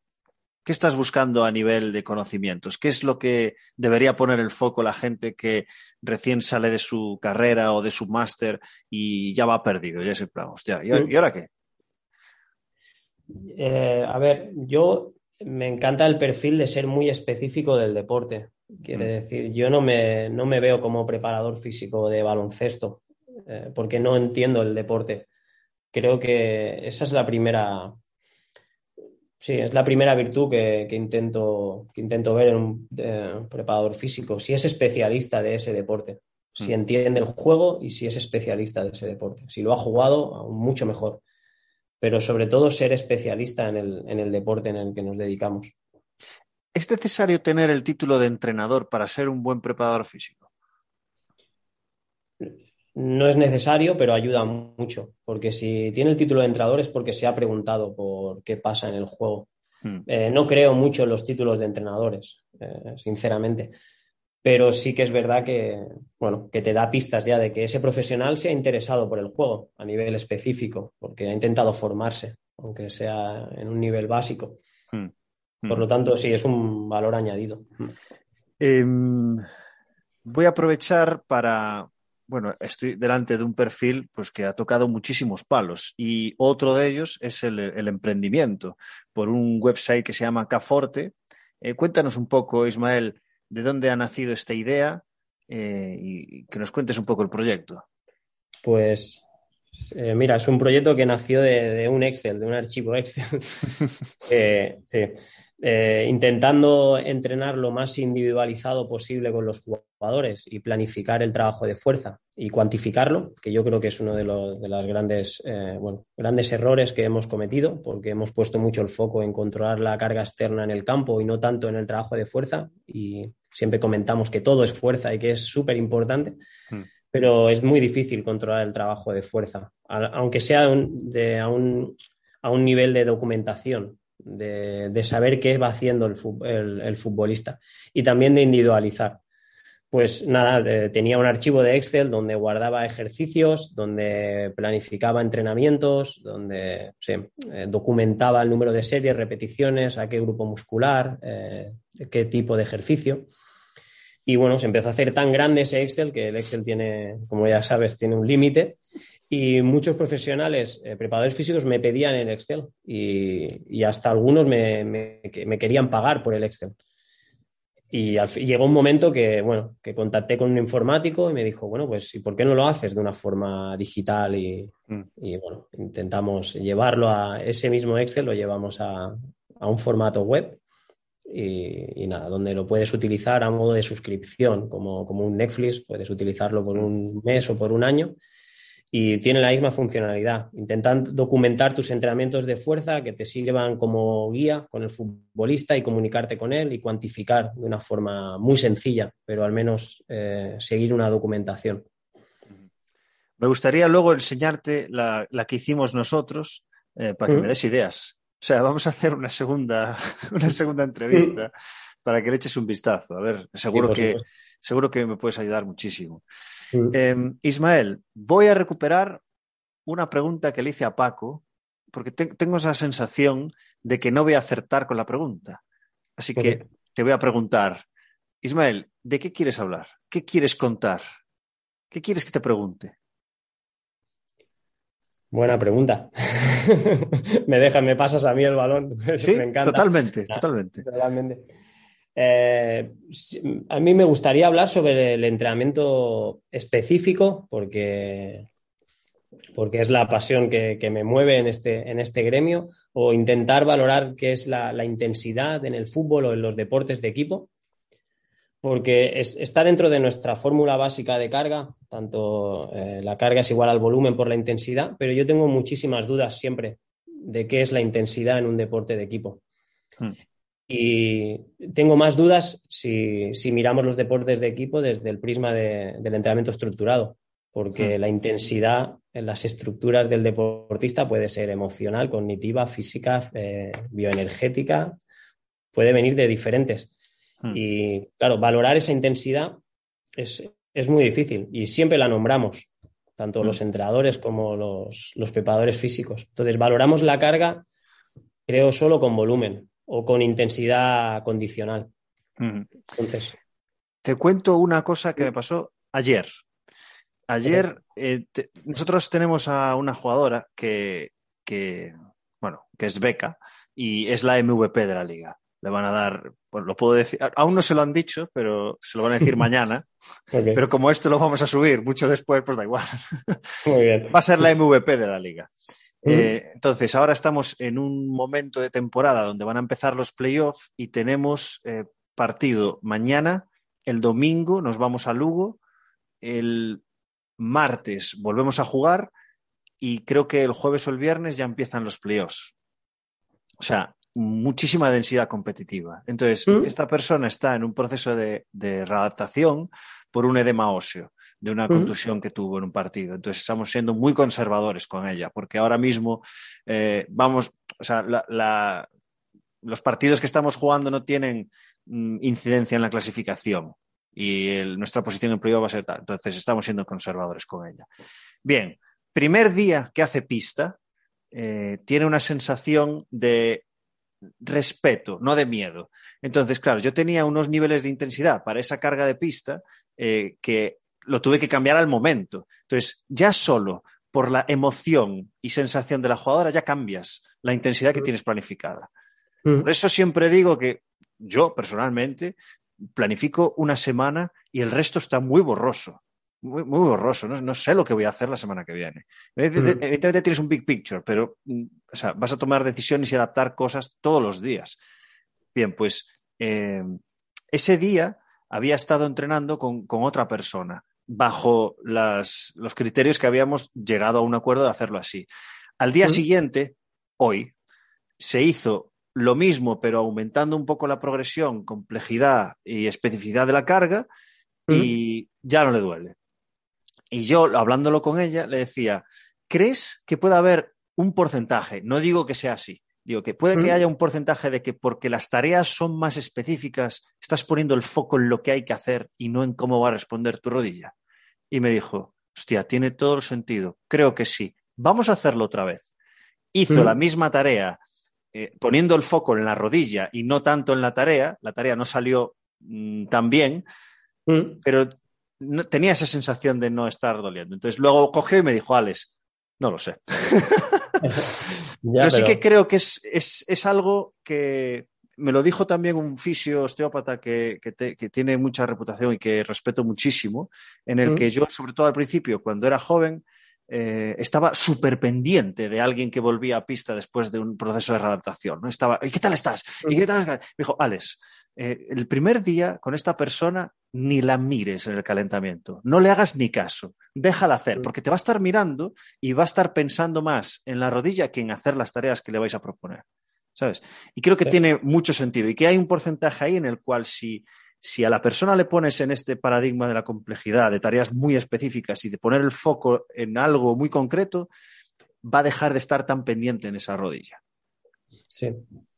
¿Qué estás buscando a nivel de conocimientos? ¿Qué es lo que debería poner el foco la gente que recién sale de su carrera o de su máster y ya va perdido? Ya es en plan, hostia, ¿y, ahora- ¿y ahora qué? Eh, a ver, yo me encanta el perfil de ser muy específico del deporte. Quiere Mm. decir, yo no me, no me veo como preparador físico de baloncesto, eh, porque no entiendo el deporte. Creo que esa es la primera, sí, es la primera virtud que, que intento, que intento ver en un eh, preparador físico, si es especialista de ese deporte, si Mm. entiende el juego y si es especialista de ese deporte. Si lo ha jugado, aún mucho mejor pero sobre todo ser especialista en el, en el deporte en el que nos dedicamos. ¿Es necesario tener el título de entrenador para ser un buen preparador físico? No es necesario, pero ayuda mucho, porque si tiene el título de entrenador es porque se ha preguntado por qué pasa en el juego. Hmm. Eh, no creo mucho en los títulos de entrenadores, eh, sinceramente, pero sí que es verdad que, bueno, que te da pistas ya de que ese profesional se ha interesado por el juego a nivel específico, porque ha intentado formarse, aunque sea en un nivel básico. Hmm. Por lo tanto, sí, es un valor añadido. Em, voy a aprovechar para, bueno, estoy delante de un perfil pues, que ha tocado muchísimos palos y otro de ellos es el, el emprendimiento por un website que se llama Caforte. Eh, cuéntanos un poco, Ismael, de dónde ha nacido esta idea eh, y que nos cuentes un poco el proyecto. Pues eh, mira, es un proyecto que nació de, de un Excel, de un archivo Excel. Eh, sí. Intentando entrenar lo más individualizado posible con los jugadores y planificar el trabajo de fuerza y cuantificarlo, que yo creo que es uno de los de las grandes, eh, bueno, grandes errores que hemos cometido, porque hemos puesto mucho el foco en controlar la carga externa en el campo y no tanto en el trabajo de fuerza. Y siempre comentamos que todo es fuerza y que es súper importante, Mm. pero es muy difícil controlar el trabajo de fuerza, a- aunque sea un- de, a, un, a un nivel de documentación de, de saber qué va haciendo el, el- el futbolista y también de individualizar. Pues nada, eh, tenía un archivo de Excel donde guardaba ejercicios, donde planificaba entrenamientos, donde sí, eh, documentaba el número de series, repeticiones, a qué grupo muscular, eh, qué tipo de ejercicio. Y bueno, se empezó a hacer tan grande ese Excel que el Excel tiene, como ya sabes, tiene un límite. Y muchos profesionales, preparadores físicos, me pedían el Excel y, hasta algunos me, querían pagar por el Excel. Y al, llegó un momento que, bueno, que contacté con un informático y me dijo, bueno, pues ¿y por qué no lo haces de una forma digital? Y, mm. y bueno, intentamos llevarlo a ese mismo Excel, lo llevamos a, a un formato web y, y, nada, donde lo puedes utilizar a modo de suscripción, como, como un Netflix, puedes utilizarlo por un mes o por un año y tiene la misma funcionalidad. Intentan documentar tus entrenamientos de fuerza que te sirvan como guía con el futbolista y comunicarte con él y cuantificar de una forma muy sencilla, pero al menos eh, seguir una documentación. Me gustaría luego enseñarte la, la que hicimos nosotros eh, para que mm. me des ideas. O sea, vamos a hacer una segunda, una segunda entrevista para que le eches un vistazo. A ver, seguro, sí, que, seguro que me puedes ayudar muchísimo. Eh, Ismael, voy a recuperar una pregunta que le hice a Paco, porque te tengo esa sensación de que no voy a acertar con la pregunta. Así que te voy a preguntar, Ismael, ¿de qué quieres hablar? ¿Qué quieres contar? ¿Qué quieres que te pregunte? Buena pregunta. me dejas, me pasas a mí el balón. Sí, me encanta. totalmente, totalmente. totalmente. Eh, a mí me gustaría hablar sobre el entrenamiento específico porque, porque es la pasión que, que me mueve en este, en este, gremio o intentar valorar qué es la, intensidad en el fútbol o en los deportes de equipo porque es, está dentro de nuestra fórmula básica de carga, tanto eh, la carga es igual al volumen por la intensidad, pero yo tengo muchísimas dudas siempre de qué es la intensidad en un deporte de equipo. Hmm. Y tengo más dudas si, si, miramos los deportes de equipo desde el prisma de, del entrenamiento estructurado, porque mm. la intensidad en las estructuras del deportista puede ser emocional, cognitiva, física, eh, bioenergética, puede venir de diferentes. Mm. Y claro, valorar esa intensidad es, es, muy difícil y siempre la nombramos, tanto mm. los entrenadores como los, los preparadores físicos. Entonces, valoramos la carga, creo, solo con volumen o con intensidad condicional. Mm. Entonces. Te cuento una cosa que me pasó ayer. Ayer eh, te, nosotros tenemos a una jugadora que, que, bueno, que es beca y es la MVP de la liga. Le van a dar, pues lo puedo decir, aún no se lo han dicho, pero se lo van a decir mañana. okay. Pero como esto lo vamos a subir mucho después, pues da igual. Muy bien. Va a ser la MVP de la liga. Eh, entonces, ahora estamos en un momento de temporada donde van a empezar los playoffs y tenemos eh, partido mañana, el domingo nos vamos a Lugo, el martes volvemos a jugar y creo que el jueves o el viernes ya empiezan los playoffs. O sea, muchísima densidad competitiva. Entonces, esta persona está en un proceso de, de readaptación por un edema óseo de una contusión que tuvo en un partido. Entonces estamos siendo muy conservadores con ella, porque ahora mismo eh, vamos, o sea, la, la, los partidos que estamos jugando no tienen mm, incidencia en la clasificación y el, nuestra posición en playoff va a ser tal. Entonces estamos siendo conservadores con ella. Bien, primer día que hace pista, eh, tiene una sensación de respeto, no de miedo. Entonces, claro, yo tenía unos niveles de intensidad para esa carga de pista eh, que lo tuve que cambiar al momento. Entonces, ya solo por la emoción y sensación de la jugadora ya cambias la intensidad que tienes planificada. Por eso siempre digo que yo personalmente planifico una semana y el resto está muy borroso. Muy, muy borroso, no, no, sé lo que voy a hacer la semana que viene. Evidentemente tienes un big picture, pero o sea, vas a tomar decisiones y adaptar cosas todos los días. Bien, pues eh, ese día había estado entrenando con, con otra persona bajo las, los criterios que habíamos llegado a un acuerdo de hacerlo así. Al día ¿Mm? siguiente, hoy, se hizo lo mismo, pero aumentando un poco la progresión, complejidad y especificidad de la carga, ¿Mm? y ya no le duele. Y yo, hablándolo con ella, le decía, ¿crees que puede haber un porcentaje? No digo que sea así, Digo que puede que haya un porcentaje de que porque las tareas son más específicas, estás poniendo el foco en lo que hay que hacer y no en cómo va a responder tu rodilla. Y me dijo, hostia, tiene todo el sentido. Creo que sí. Vamos a hacerlo otra vez. Hizo la misma tarea eh, poniendo el foco en la rodilla y no tanto en la tarea. La tarea no salió mm, tan bien, Mm. pero no- tenía esa sensación de no estar doliendo. Entonces luego cogió y me dijo, Alex, no lo sé. Pero, sí que creo que es, es- es algo que me lo dijo también un fisio osteópata que, que te- que tiene mucha reputación y que respeto muchísimo, en el Mm. que yo, sobre todo al principio, cuando era joven, eh, estaba súper pendiente de alguien que volvía a pista después de un proceso de readaptación. ¿no? Estaba, ¿y qué tal estás? ¿Y qué tal estás? Me dijo, Alex, eh, el primer día con esta persona ni la mires en el calentamiento, no le hagas ni caso, déjala hacer, porque te va a estar mirando y va a estar pensando más en la rodilla que en hacer las tareas que le vais a proponer. ¿Sabes? Y creo que Sí. tiene mucho sentido y que hay un porcentaje ahí en el cual si, si a la persona le pones en este paradigma de la complejidad, de tareas muy específicas y de poner el foco en algo muy concreto, va a dejar de estar tan pendiente en esa rodilla. Sí,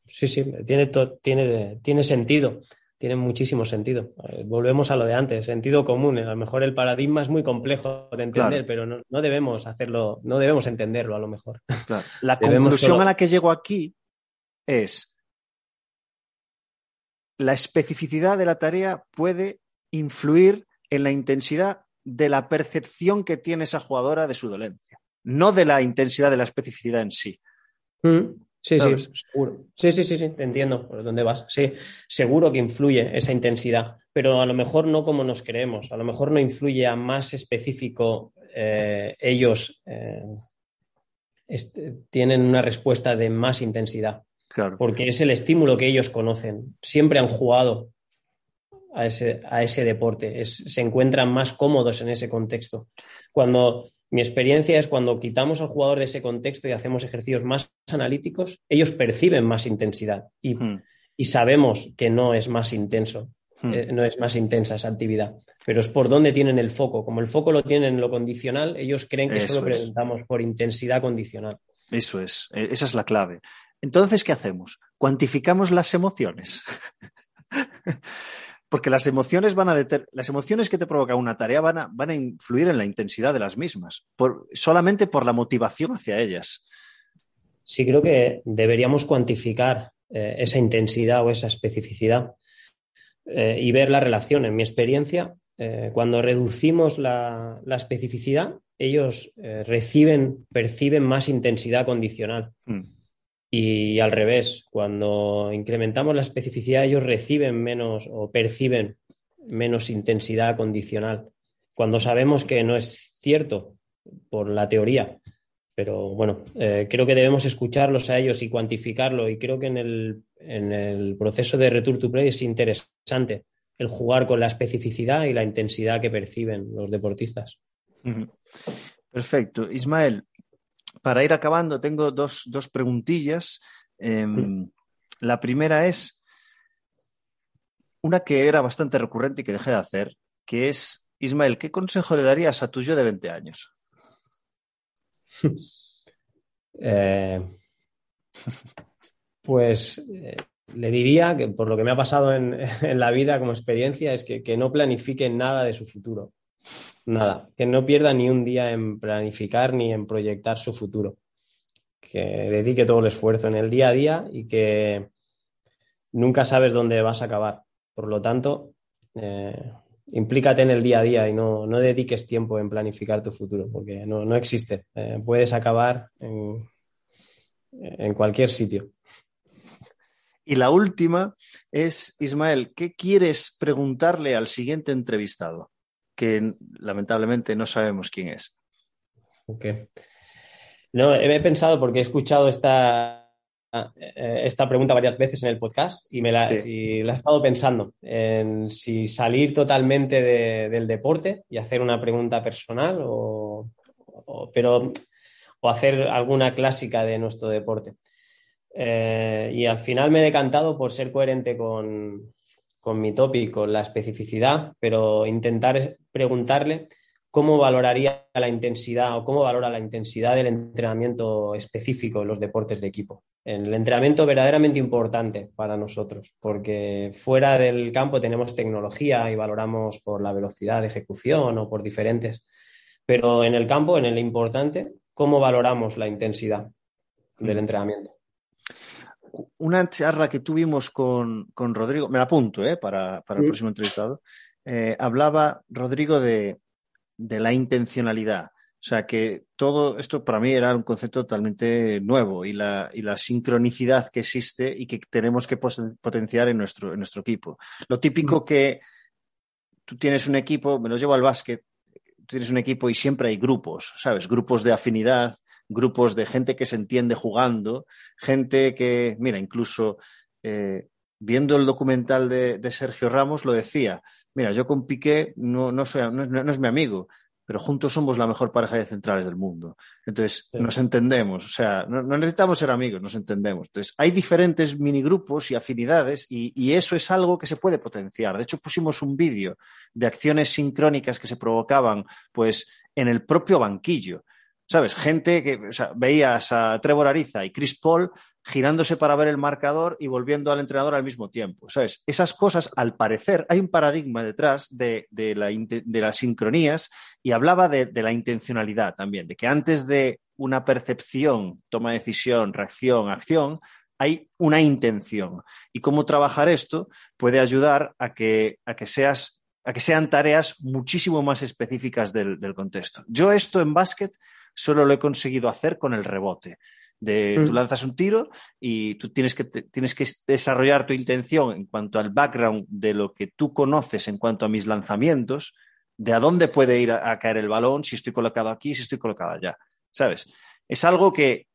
sí, sí, tiene, tiene, tiene sentido, tiene muchísimo sentido. Eh, Volvemos a lo de antes, sentido común. A lo mejor el paradigma es muy complejo de entender, Claro. pero no, no debemos hacerlo, no debemos entenderlo a lo mejor. Claro. La conclusión solo- a la que llego aquí es la especificidad de la tarea puede influir en la intensidad de la percepción que tiene esa jugadora de su dolencia, no de la intensidad de la especificidad en sí. Mm, Sí, ¿Sabes? sí, seguro. Sí, sí, sí, sí, te entiendo por dónde vas. Sí, seguro que influye esa intensidad, pero a lo mejor no como nos creemos. A lo mejor no influye a más específico. eh, ellos eh, este, tienen una respuesta de más intensidad, Claro. porque es el estímulo que ellos conocen. Siempre han jugado a ese, a ese deporte, es- se encuentran más cómodos en ese contexto. Cuando mi experiencia es cuando quitamos al jugador de ese contexto y hacemos ejercicios más analíticos, ellos perciben más intensidad y, Mm, y sabemos que no es más intenso, mm. eh, no es más intensa esa actividad, pero es por dónde tienen el foco. Como el foco lo tienen en lo condicional, ellos creen que Eso solo preguntamos por intensidad condicional. Eso es, eh, esa es la clave. Entonces, ¿qué hacemos? Cuantificamos las emociones. Porque las emociones van a deter- las emociones que te provoca una tarea van a, van a influir en la intensidad de las mismas, por- solamente por la motivación hacia ellas. Sí, creo que deberíamos cuantificar eh, esa intensidad o esa especificidad eh, y ver la relación. En mi experiencia, eh, cuando reducimos la, la especificidad, ellos reciben, perciben más intensidad condicional. Mm, Y al revés, cuando incrementamos la especificidad, ellos reciben menos o perciben menos intensidad condicional. Cuando sabemos que no es cierto por la teoría. Pero bueno, eh, creo que debemos escucharlos a ellos y cuantificarlo. Y creo que en el, en el proceso de Return to Play es interesante el jugar con la especificidad y la intensidad que perciben los deportistas. Perfecto. Ismael, para ir acabando, tengo dos, dos preguntillas. Em, la primera es una que era bastante recurrente y que dejé de hacer, que es, Ismael, ¿qué consejo le darías a tu yo de 20 años? Eh, pues eh, le diría que por lo que me ha pasado en, en la vida como experiencia es que, que no planifique nada de su futuro. Nada, que no pierda ni un día en planificar ni en proyectar su futuro. Que dedique todo el esfuerzo en el día a día y que nunca sabes dónde vas a acabar. Por lo tanto, eh, implícate en el día a día y no, no dediques tiempo en planificar tu futuro, porque no, no existe. Eh, puedes acabar en, en cualquier sitio. Y la última es, Ismael, ¿qué quieres preguntarle al siguiente entrevistado? Que lamentablemente no sabemos quién es. Ok. No, he pensado porque he escuchado esta, eh, esta pregunta varias veces en el podcast y me la, Sí. y la he estado pensando en si salir totalmente de- del deporte y hacer una pregunta personal o, o- pero, o hacer alguna clásica de nuestro deporte. Eh, y al final me he decantado por ser coherente con, con mi tópico, la especificidad, pero intentar preguntarle cómo valoraría la intensidad o cómo valora la intensidad del entrenamiento específico en los deportes de equipo. El entrenamiento verdaderamente importante para nosotros, porque fuera del campo tenemos tecnología y valoramos por la velocidad de ejecución o por diferentes, pero en el campo, en el importante, ¿cómo valoramos la intensidad del entrenamiento? Una charla que tuvimos con, con Rodrigo, me la apunto ¿eh? para, para, el próximo entrevistado, eh, hablaba Rodrigo de, de la intencionalidad. O sea que todo esto para mí era un concepto totalmente nuevo y la, y la sincronicidad que existe y que tenemos que potenciar en nuestro, en nuestro equipo. Lo típico que tú tienes un equipo, me lo llevo al básquet, tienes un equipo y siempre hay grupos, ¿sabes? Grupos de afinidad, grupos de gente que se entiende jugando, gente que, mira, incluso eh, viendo el documental de, Sergio Ramos lo decía, mira, yo con Piqué no, no, soy, no, no, es mi amigo, pero juntos somos la mejor pareja de centrales del mundo. Entonces, sí. nos entendemos, o sea, no, no, necesitamos ser amigos, nos entendemos. Entonces, hay diferentes minigrupos y afinidades y, y eso es algo que se puede potenciar. De hecho, pusimos un vídeo de acciones sincrónicas que se provocaban, pues, en el propio banquillo. ¿Sabes? Gente que o sea, veías a Trevor Ariza y Chris Paul girándose para ver el marcador y volviendo al entrenador al mismo tiempo. ¿Sabes? Esas cosas, al parecer, hay un paradigma detrás de, de, la, las sincronías y hablaba de, de, la intencionalidad también, de que antes de una percepción, toma de decisión, reacción, acción, hay una intención. Y cómo trabajar esto puede ayudar a que, a que seas a que sean tareas muchísimo más específicas del, del contexto. Yo esto en básquet solo lo he conseguido hacer con el rebote de mm. tú lanzas un tiro y tú tienes que, tienes que desarrollar tu intención en cuanto al background de lo que tú conoces en cuanto a mis lanzamientos, de a dónde puede ir a, a caer el balón, si estoy colocado aquí, si estoy colocado allá. ¿Sabes? Es algo que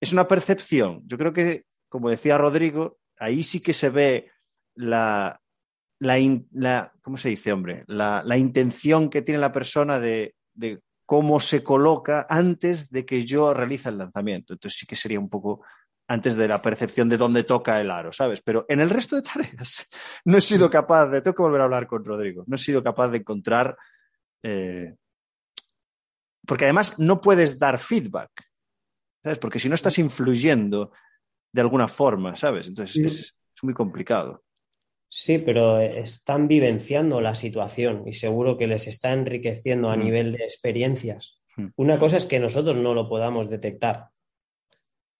es una percepción. Yo creo que, como decía Rodrigo, ahí sí que se ve la, la, in, la ¿cómo se dice, hombre? La, la intención que tiene la persona de, de cómo se coloca antes de que yo realice el lanzamiento. Entonces sí que sería un poco antes de la percepción de dónde toca el aro, ¿sabes? Pero en el resto de tareas no he sido capaz de, tengo que volver a hablar con Rodrigo, no he sido capaz de encontrar, eh, porque además no puedes dar feedback, ¿sabes? Porque si no estás influyendo de alguna forma, ¿sabes? Entonces es, es muy complicado. Sí, pero están vivenciando la situación y seguro que les está enriqueciendo a mm. nivel de experiencias. Mm. Una cosa es que nosotros no lo podamos detectar,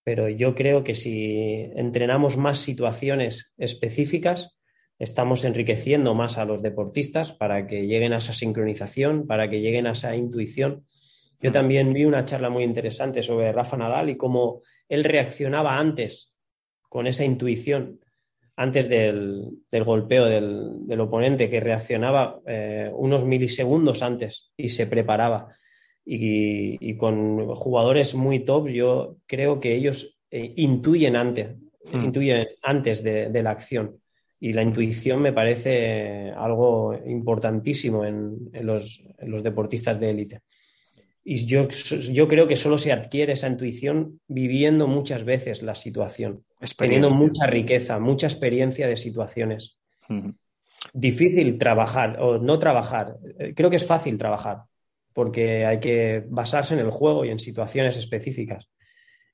pero yo creo que si entrenamos más situaciones específicas, estamos enriqueciendo más a los deportistas para que lleguen a esa sincronización, para que lleguen a esa intuición. Yo mm. también vi una charla muy interesante sobre Rafa Nadal y cómo él reaccionaba antes con esa intuición antes del, del golpeo del, del, oponente, que reaccionaba eh, unos milisegundos antes y se preparaba. Y, y, con jugadores muy top, yo creo que ellos eh, intuyen antes, mm. intuyen antes de, de, la acción. Y la intuición me parece algo importantísimo en, en, los, en los, deportistas de élite. Y yo, yo, creo que solo se adquiere esa intuición viviendo muchas veces la situación, teniendo mucha riqueza, mucha experiencia de situaciones. Uh -huh. Difícil trabajar o no trabajar. Eh, creo que es fácil trabajar porque hay que basarse en el juego y en situaciones específicas.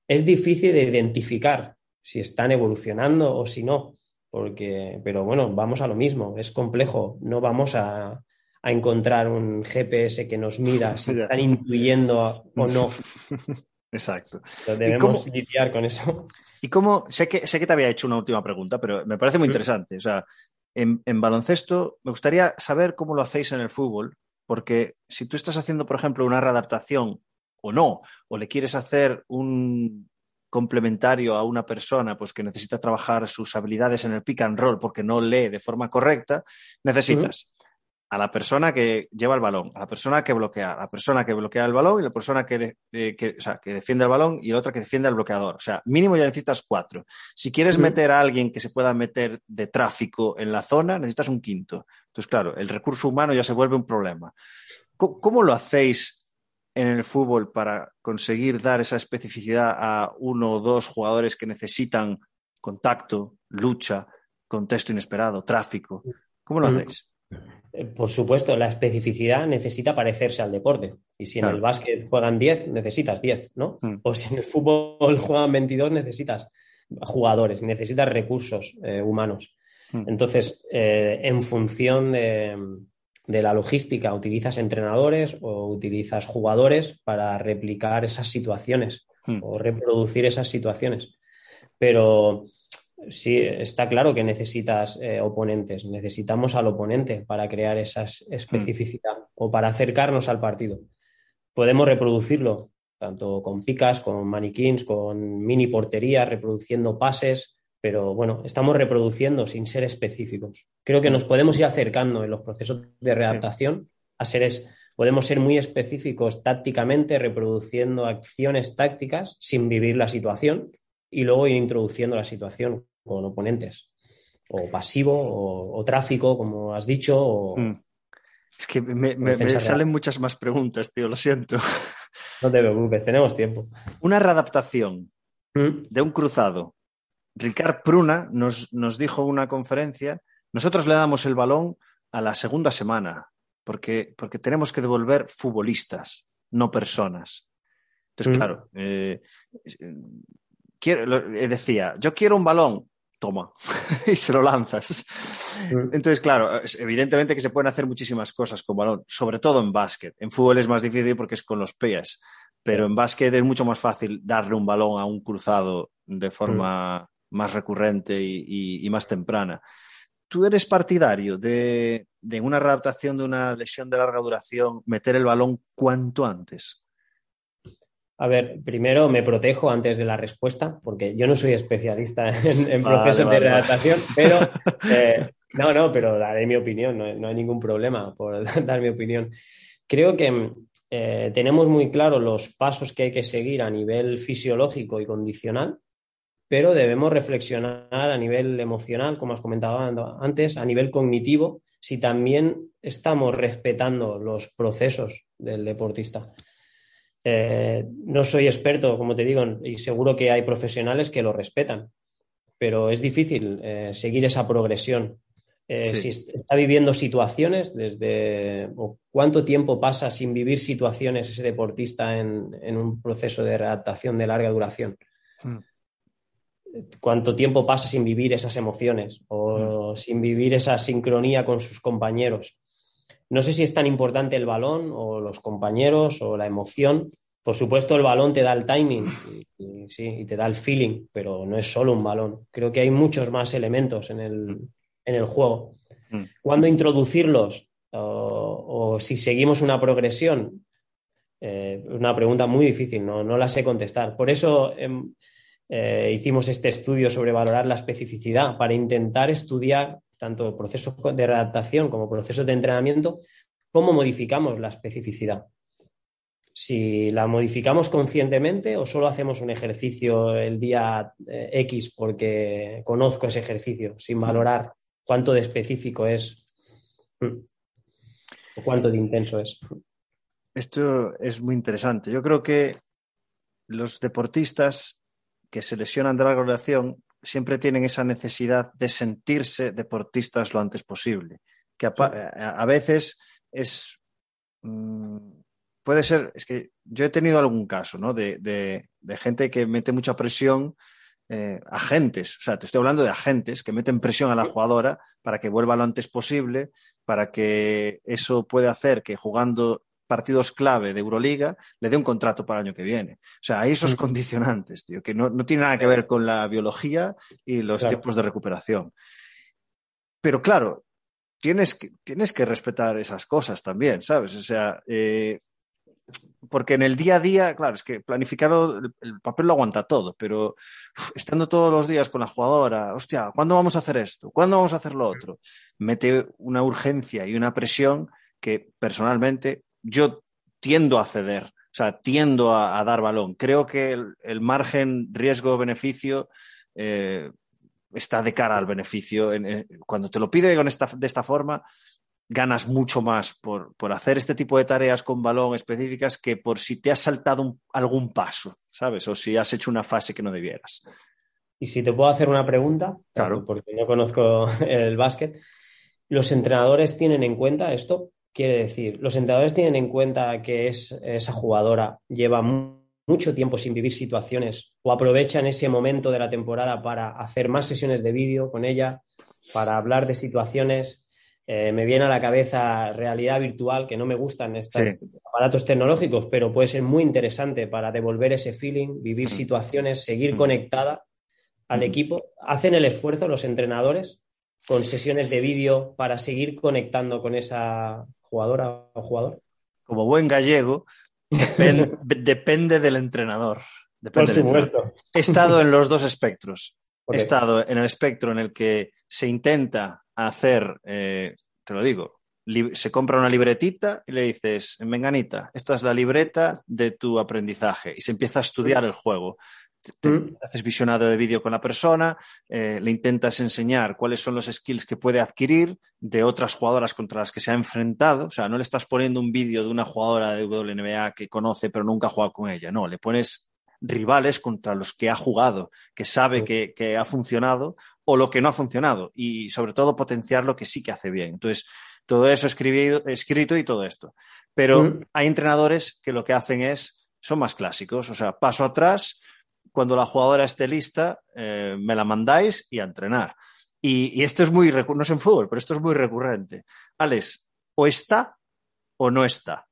Es difícil de identificar si están evolucionando o si no, porque, pero bueno, vamos a lo mismo, es complejo, no vamos a, a encontrar un GPS que nos mira si están intuyendo o no. Exacto. Pero debemos lidiar con eso. Y cómo, sé que, sé que te había hecho una última pregunta, pero me parece muy interesante. O sea, en, en, baloncesto, me gustaría saber cómo lo hacéis en el fútbol, porque si tú estás haciendo, por ejemplo, una readaptación o no, o le quieres hacer un complementario a una persona pues que necesita trabajar sus habilidades en el pick and roll porque no lee de forma correcta, necesitas a la persona que lleva el balón, a la persona que bloquea, a la persona que bloquea el balón y la persona que, de, de, que, o sea, que defiende el balón y la otra que defiende al bloqueador. O sea, mínimo ya necesitas cuatro. Si quieres meter a alguien que se pueda meter de tráfico en la zona, necesitas un quinto. Entonces, claro, el recurso humano ya se vuelve un problema. ¿Cómo, cómo lo hacéis en el fútbol para conseguir dar esa especificidad a uno o dos jugadores que necesitan contacto, lucha, contexto inesperado, tráfico? ¿Cómo lo hacéis? Eh, por supuesto, la especificidad necesita parecerse al deporte. Y si en Claro. el básquet juegan 10, necesitas 10, ¿no? Mm. O si en el fútbol juegan 22, necesitas jugadores, necesitas recursos eh, humanos. Mm. Entonces, eh, en función de, de la logística, utilizas entrenadores o utilizas jugadores para replicar esas situaciones Mm. o reproducir esas situaciones. Pero sí, está claro que necesitas eh, oponentes, necesitamos al oponente para crear esa especificidad o para acercarnos al partido. Podemos reproducirlo tanto con picas, con maniquíns, con mini porterías, reproduciendo pases, pero bueno, estamos reproduciendo sin ser específicos. Creo que nos podemos ir acercando en los procesos de readaptación a seres, podemos ser muy específicos tácticamente, reproduciendo acciones tácticas sin vivir la situación y luego ir introduciendo la situación con oponentes, o pasivo, o, o tráfico, como has dicho, o Mm. Es que me, salen muchas más preguntas, tío, lo siento. no te preocupes, tenemos tiempo. Una readaptación Mm, de un cruzado. Ricard Pruna nos, nos dijo en una conferencia, nosotros le damos el balón a la segunda semana, porque, porque tenemos que devolver futbolistas, no personas. Entonces, Mm. claro, eh, eh, quiero- eh, decía, yo quiero un balón, toma, y se lo lanzas. Mm. Entonces, claro, evidentemente que se pueden hacer muchísimas cosas con balón, sobre todo en básquet. En fútbol es más difícil porque es con los pies, pero en básquet es mucho más fácil darle un balón a un cruzado de forma más recurrente y, y- y más temprana. ¿Tú eres partidario de, de una readaptación de una lesión de larga duración meter el balón cuanto antes? A ver, primero me protejo antes de la respuesta, porque yo no soy especialista en, en Vale, procesos vale, de redactación, pero eh, no, no, pero daré mi opinión, no, no hay ningún problema por dar mi opinión. Creo que eh, tenemos muy claro los pasos que hay que seguir a nivel fisiológico y condicional, pero debemos reflexionar a nivel emocional, como has comentado antes, a nivel cognitivo, si también estamos respetando los procesos del deportista. Eh, no soy experto, como te digo, y seguro que hay profesionales que lo respetan, pero es difícil eh, seguir esa progresión. Eh, Sí. Si est- está viviendo situaciones, desde o cuánto tiempo pasa sin vivir situaciones ese deportista en, en un proceso de readaptación de larga duración. Mm. Cuánto tiempo pasa sin vivir esas emociones o sin vivir esa sincronía con sus compañeros. No sé si es tan importante el balón o los compañeros o la emoción. Por supuesto, el balón te da el timing y, y sí, y te da el feeling, pero no es solo un balón. Creo que hay muchos más elementos en el, en el juego. Mm. ¿Cuándo introducirlos? O, o si seguimos una progresión. Eh, una pregunta muy difícil, no, no la sé contestar. Por eso em, eh, hicimos este estudio sobre valorar la especificidad, para intentar estudiar tanto procesos de readaptación como procesos de entrenamiento, cómo modificamos la especificidad. Si la modificamos conscientemente o solo hacemos un ejercicio el día eh, X porque conozco ese ejercicio, sin valorar cuánto de específico es mm, o cuánto de intenso es. Esto es muy interesante. Yo creo que los deportistas que se lesionan de larga duración siempre tienen esa necesidad de sentirse deportistas lo antes posible. Que a, veces es. mm, puede ser. Es que yo he tenido algún caso, ¿no? De, de- de gente que mete mucha presión. eh, agentes, o sea, te estoy hablando de agentes que meten presión a la jugadora para que vuelva lo antes posible, para que eso puede hacer que jugando partidos clave de Euroliga le dé un contrato para el año que viene. O sea, hay esos Mm. condicionantes, tío, que no, no tiene nada que ver con la biología y los Claro. tiempos de recuperación. Pero claro, tienes que, tienes que respetar esas cosas también, ¿sabes? O sea, eh, porque en el día a día, claro, es que planificarlo, el, el papel lo aguanta todo, pero uf, estando todos los días con la jugadora, hostia, ¿cuándo vamos a hacer esto? ¿Cuándo vamos a hacer lo otro? Mete una urgencia y una presión que personalmente yo tiendo a ceder, o sea, tiendo a, a dar balón. Creo que el, el margen riesgo-beneficio eh, está de cara al beneficio. En- en- cuando te lo pide con esta, de esta forma, ganas mucho más por, por hacer este tipo de tareas con balón específicas que por si te has saltado un- algún paso, ¿sabes? O si has hecho una fase que no debieras. Y si te puedo hacer una pregunta, Claro. porque no conozco el básquet, los entrenadores tienen en cuenta esto. Quiere decir, los entrenadores tienen en cuenta que es, esa jugadora lleva mu- mucho tiempo sin vivir situaciones o aprovechan ese momento de la temporada para hacer más sesiones de vídeo con ella, para hablar de situaciones. Eh, me viene a la cabeza realidad virtual, que no me gustan estos Sí. aparatos tecnológicos, pero puede ser muy interesante para devolver ese feeling, vivir situaciones, seguir conectada al equipo. Hacen el esfuerzo los entrenadores con sesiones de vídeo para seguir conectando con esa jugadora o jugador. Como buen gallego, depen- depende del entrenador. Depende del entrenador. He estado en los dos espectros. He estado en el espectro en el que se intenta hacer, eh, te lo digo, se compra una libretita y le dices, Menganita, esta es la libreta de tu aprendizaje y se empieza a estudiar el juego. Te- Mm. haces visionado de vídeo con la persona, eh, le intentas enseñar cuáles son los skills que puede adquirir de otras jugadoras contra las que se ha enfrentado. O sea, no le estás poniendo un vídeo de una jugadora de WNBA que conoce pero nunca ha jugado con ella. No, le pones rivales contra los que ha jugado, que sabe Sí. que, que ha funcionado o lo que no ha funcionado y sobre todo potenciar lo que sí que hace bien. Entonces, todo eso escribido, escrito y todo esto. Pero Mm. hay entrenadores que lo que hacen es, son más clásicos, o sea, paso atrás, cuando la jugadora esté lista, eh, me la mandáis y a entrenar. Y, y esto es muy, no es en fútbol, pero esto es muy recurrente. Alex, o está o no está.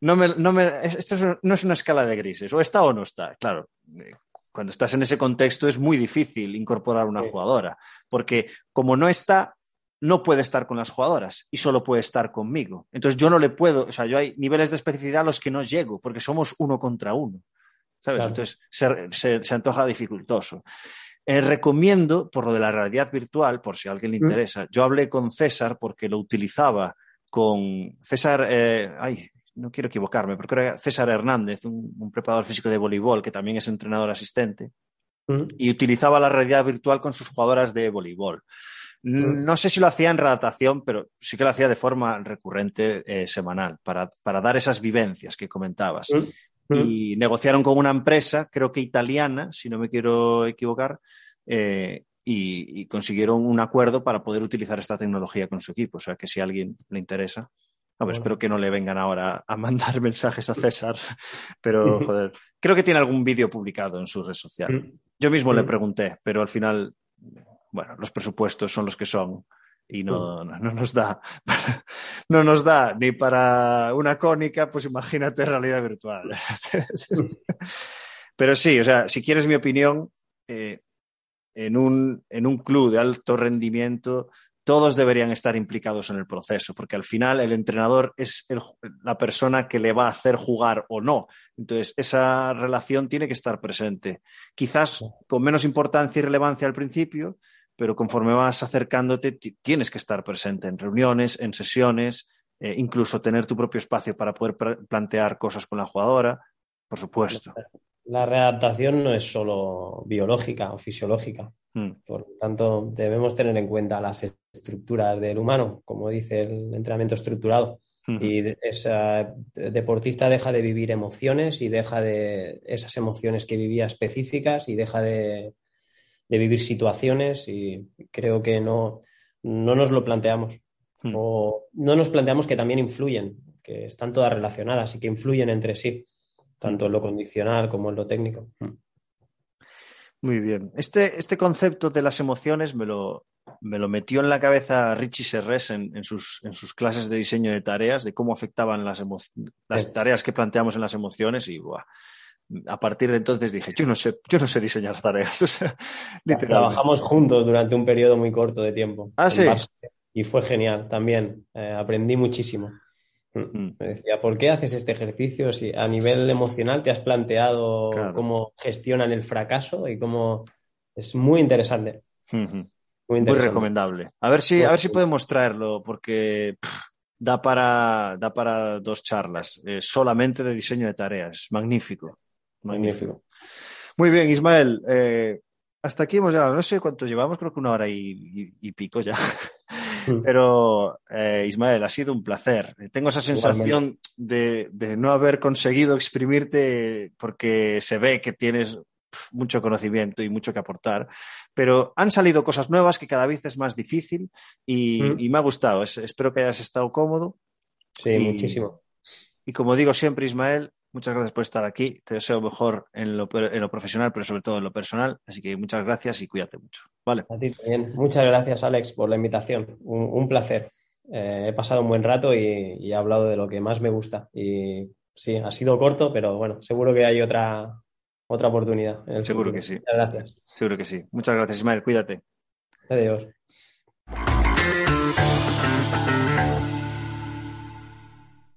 No me, no me, esto es- no es una escala de grises, o está o no está. Claro, eh, cuando estás en ese contexto es muy difícil incorporar una Sí. jugadora, porque como no está, no puede estar con las jugadoras y solo puede estar conmigo. Entonces yo no le puedo, o sea, yo hay niveles de especificidad a los que no llego, porque somos uno contra uno. ¿Sabes? Claro. Entonces se, se- se antoja dificultoso. Eh, recomiendo, por lo de la realidad virtual, por si a alguien le Mm. interesa, yo hablé con César porque lo utilizaba con César, eh, ay, no quiero equivocarme, pero creo que era César Hernández, un, un preparador físico de voleibol que también es entrenador asistente, Mm. y utilizaba la realidad virtual con sus jugadoras de voleibol. Mm. No sé si lo hacía en redactación, pero sí que lo hacía de forma recurrente eh, semanal, para, para dar esas vivencias que comentabas Y negociaron con una empresa, creo que italiana, si no me quiero equivocar, eh, y, y consiguieron un acuerdo para poder utilizar esta tecnología con su equipo. O sea que si a alguien le interesa, a ver, Bueno. espero que no le vengan ahora a mandar mensajes a César, pero joder, creo que tiene algún vídeo publicado en su red social. Mm. Yo mismo le Mm. pregunté, pero al final, bueno, los presupuestos son los que son y no, no, no nos da no nos da ni para una cónica, pues imagínate realidad virtual. Pero sí, o sea, si quieres mi opinión, eh, en, un, en un club de alto rendimiento, todos deberían estar implicados en el proceso, porque al final el entrenador es el- la persona que le va a hacer jugar o no. Entonces, esa relación tiene que estar presente. Quizás con menos importancia y relevancia al principio, pero conforme vas acercándote, ti- tienes que estar presente en reuniones, en sesiones, eh, incluso tener tu propio espacio para poder plantear cosas con la jugadora, por supuesto. La readaptación no es solo biológica o fisiológica. Mm, Por lo tanto, debemos tener en cuenta las estructuras del humano, como dice el entrenamiento estructurado. ujú. Y esa deportista deja de vivir emociones y deja de esas emociones que vivía específicas y deja de, de vivir situaciones y creo que no, no nos lo planteamos. Mm. O no nos planteamos que también influyen, que están todas relacionadas y que influyen entre sí, tanto en lo condicional como en lo técnico. Muy bien. Este, este concepto de las emociones me lo, me lo metió en la cabeza Richie Serres en, en sus, en sus clases de diseño de tareas, de cómo afectaban las, las tareas que planteamos en las emociones y buah, a partir de entonces dije, yo no sé, yo no sé diseñar tareas. O sea, literalmente. Trabajamos juntos durante un periodo muy corto de tiempo. Ah, sí. Barça, Y fue genial también. Eh, aprendí muchísimo. Mm. Me decía, ¿por qué haces este ejercicio si a nivel emocional te has planteado Claro. cómo gestionan el fracaso y cómo es muy interesante. Muy Muy interesante. recomendable. A ver si, a Muy ver si podemos traerlo, porque pff, da para, da para dos charlas, eh, solamente de diseño de tareas. Magnífico. Magnífico. Muy bien, Ismael. eh, hasta aquí hemos llegado. No sé cuánto llevamos, creo que una hora y, y- y pico ya. Mm. Pero, eh, Ismael, ha sido un placer. Tengo esa sensación de, de no haber conseguido exprimirte porque se ve que tienes mucho conocimiento y mucho que aportar, pero han salido cosas nuevas que cada vez es más difícil y, Mm. y me ha gustado. Es- espero que hayas estado cómodo. Sí, muchísimo. Y como digo siempre, Ismael, muchas gracias por estar aquí. Te deseo mejor en lo, en lo profesional, pero sobre todo en lo personal. Así que muchas gracias y cuídate mucho. Vale. A ti también. Muchas gracias, Alex, por la invitación. Un, un placer. Eh, he pasado un buen rato y, y he hablado de lo que más me gusta. Y sí, ha sido corto, pero bueno, seguro que hay otra, otra oportunidad. en el Seguro futuro. que sí. Muchas gracias. Seguro que sí. Muchas gracias, Ismael. Cuídate. Adiós.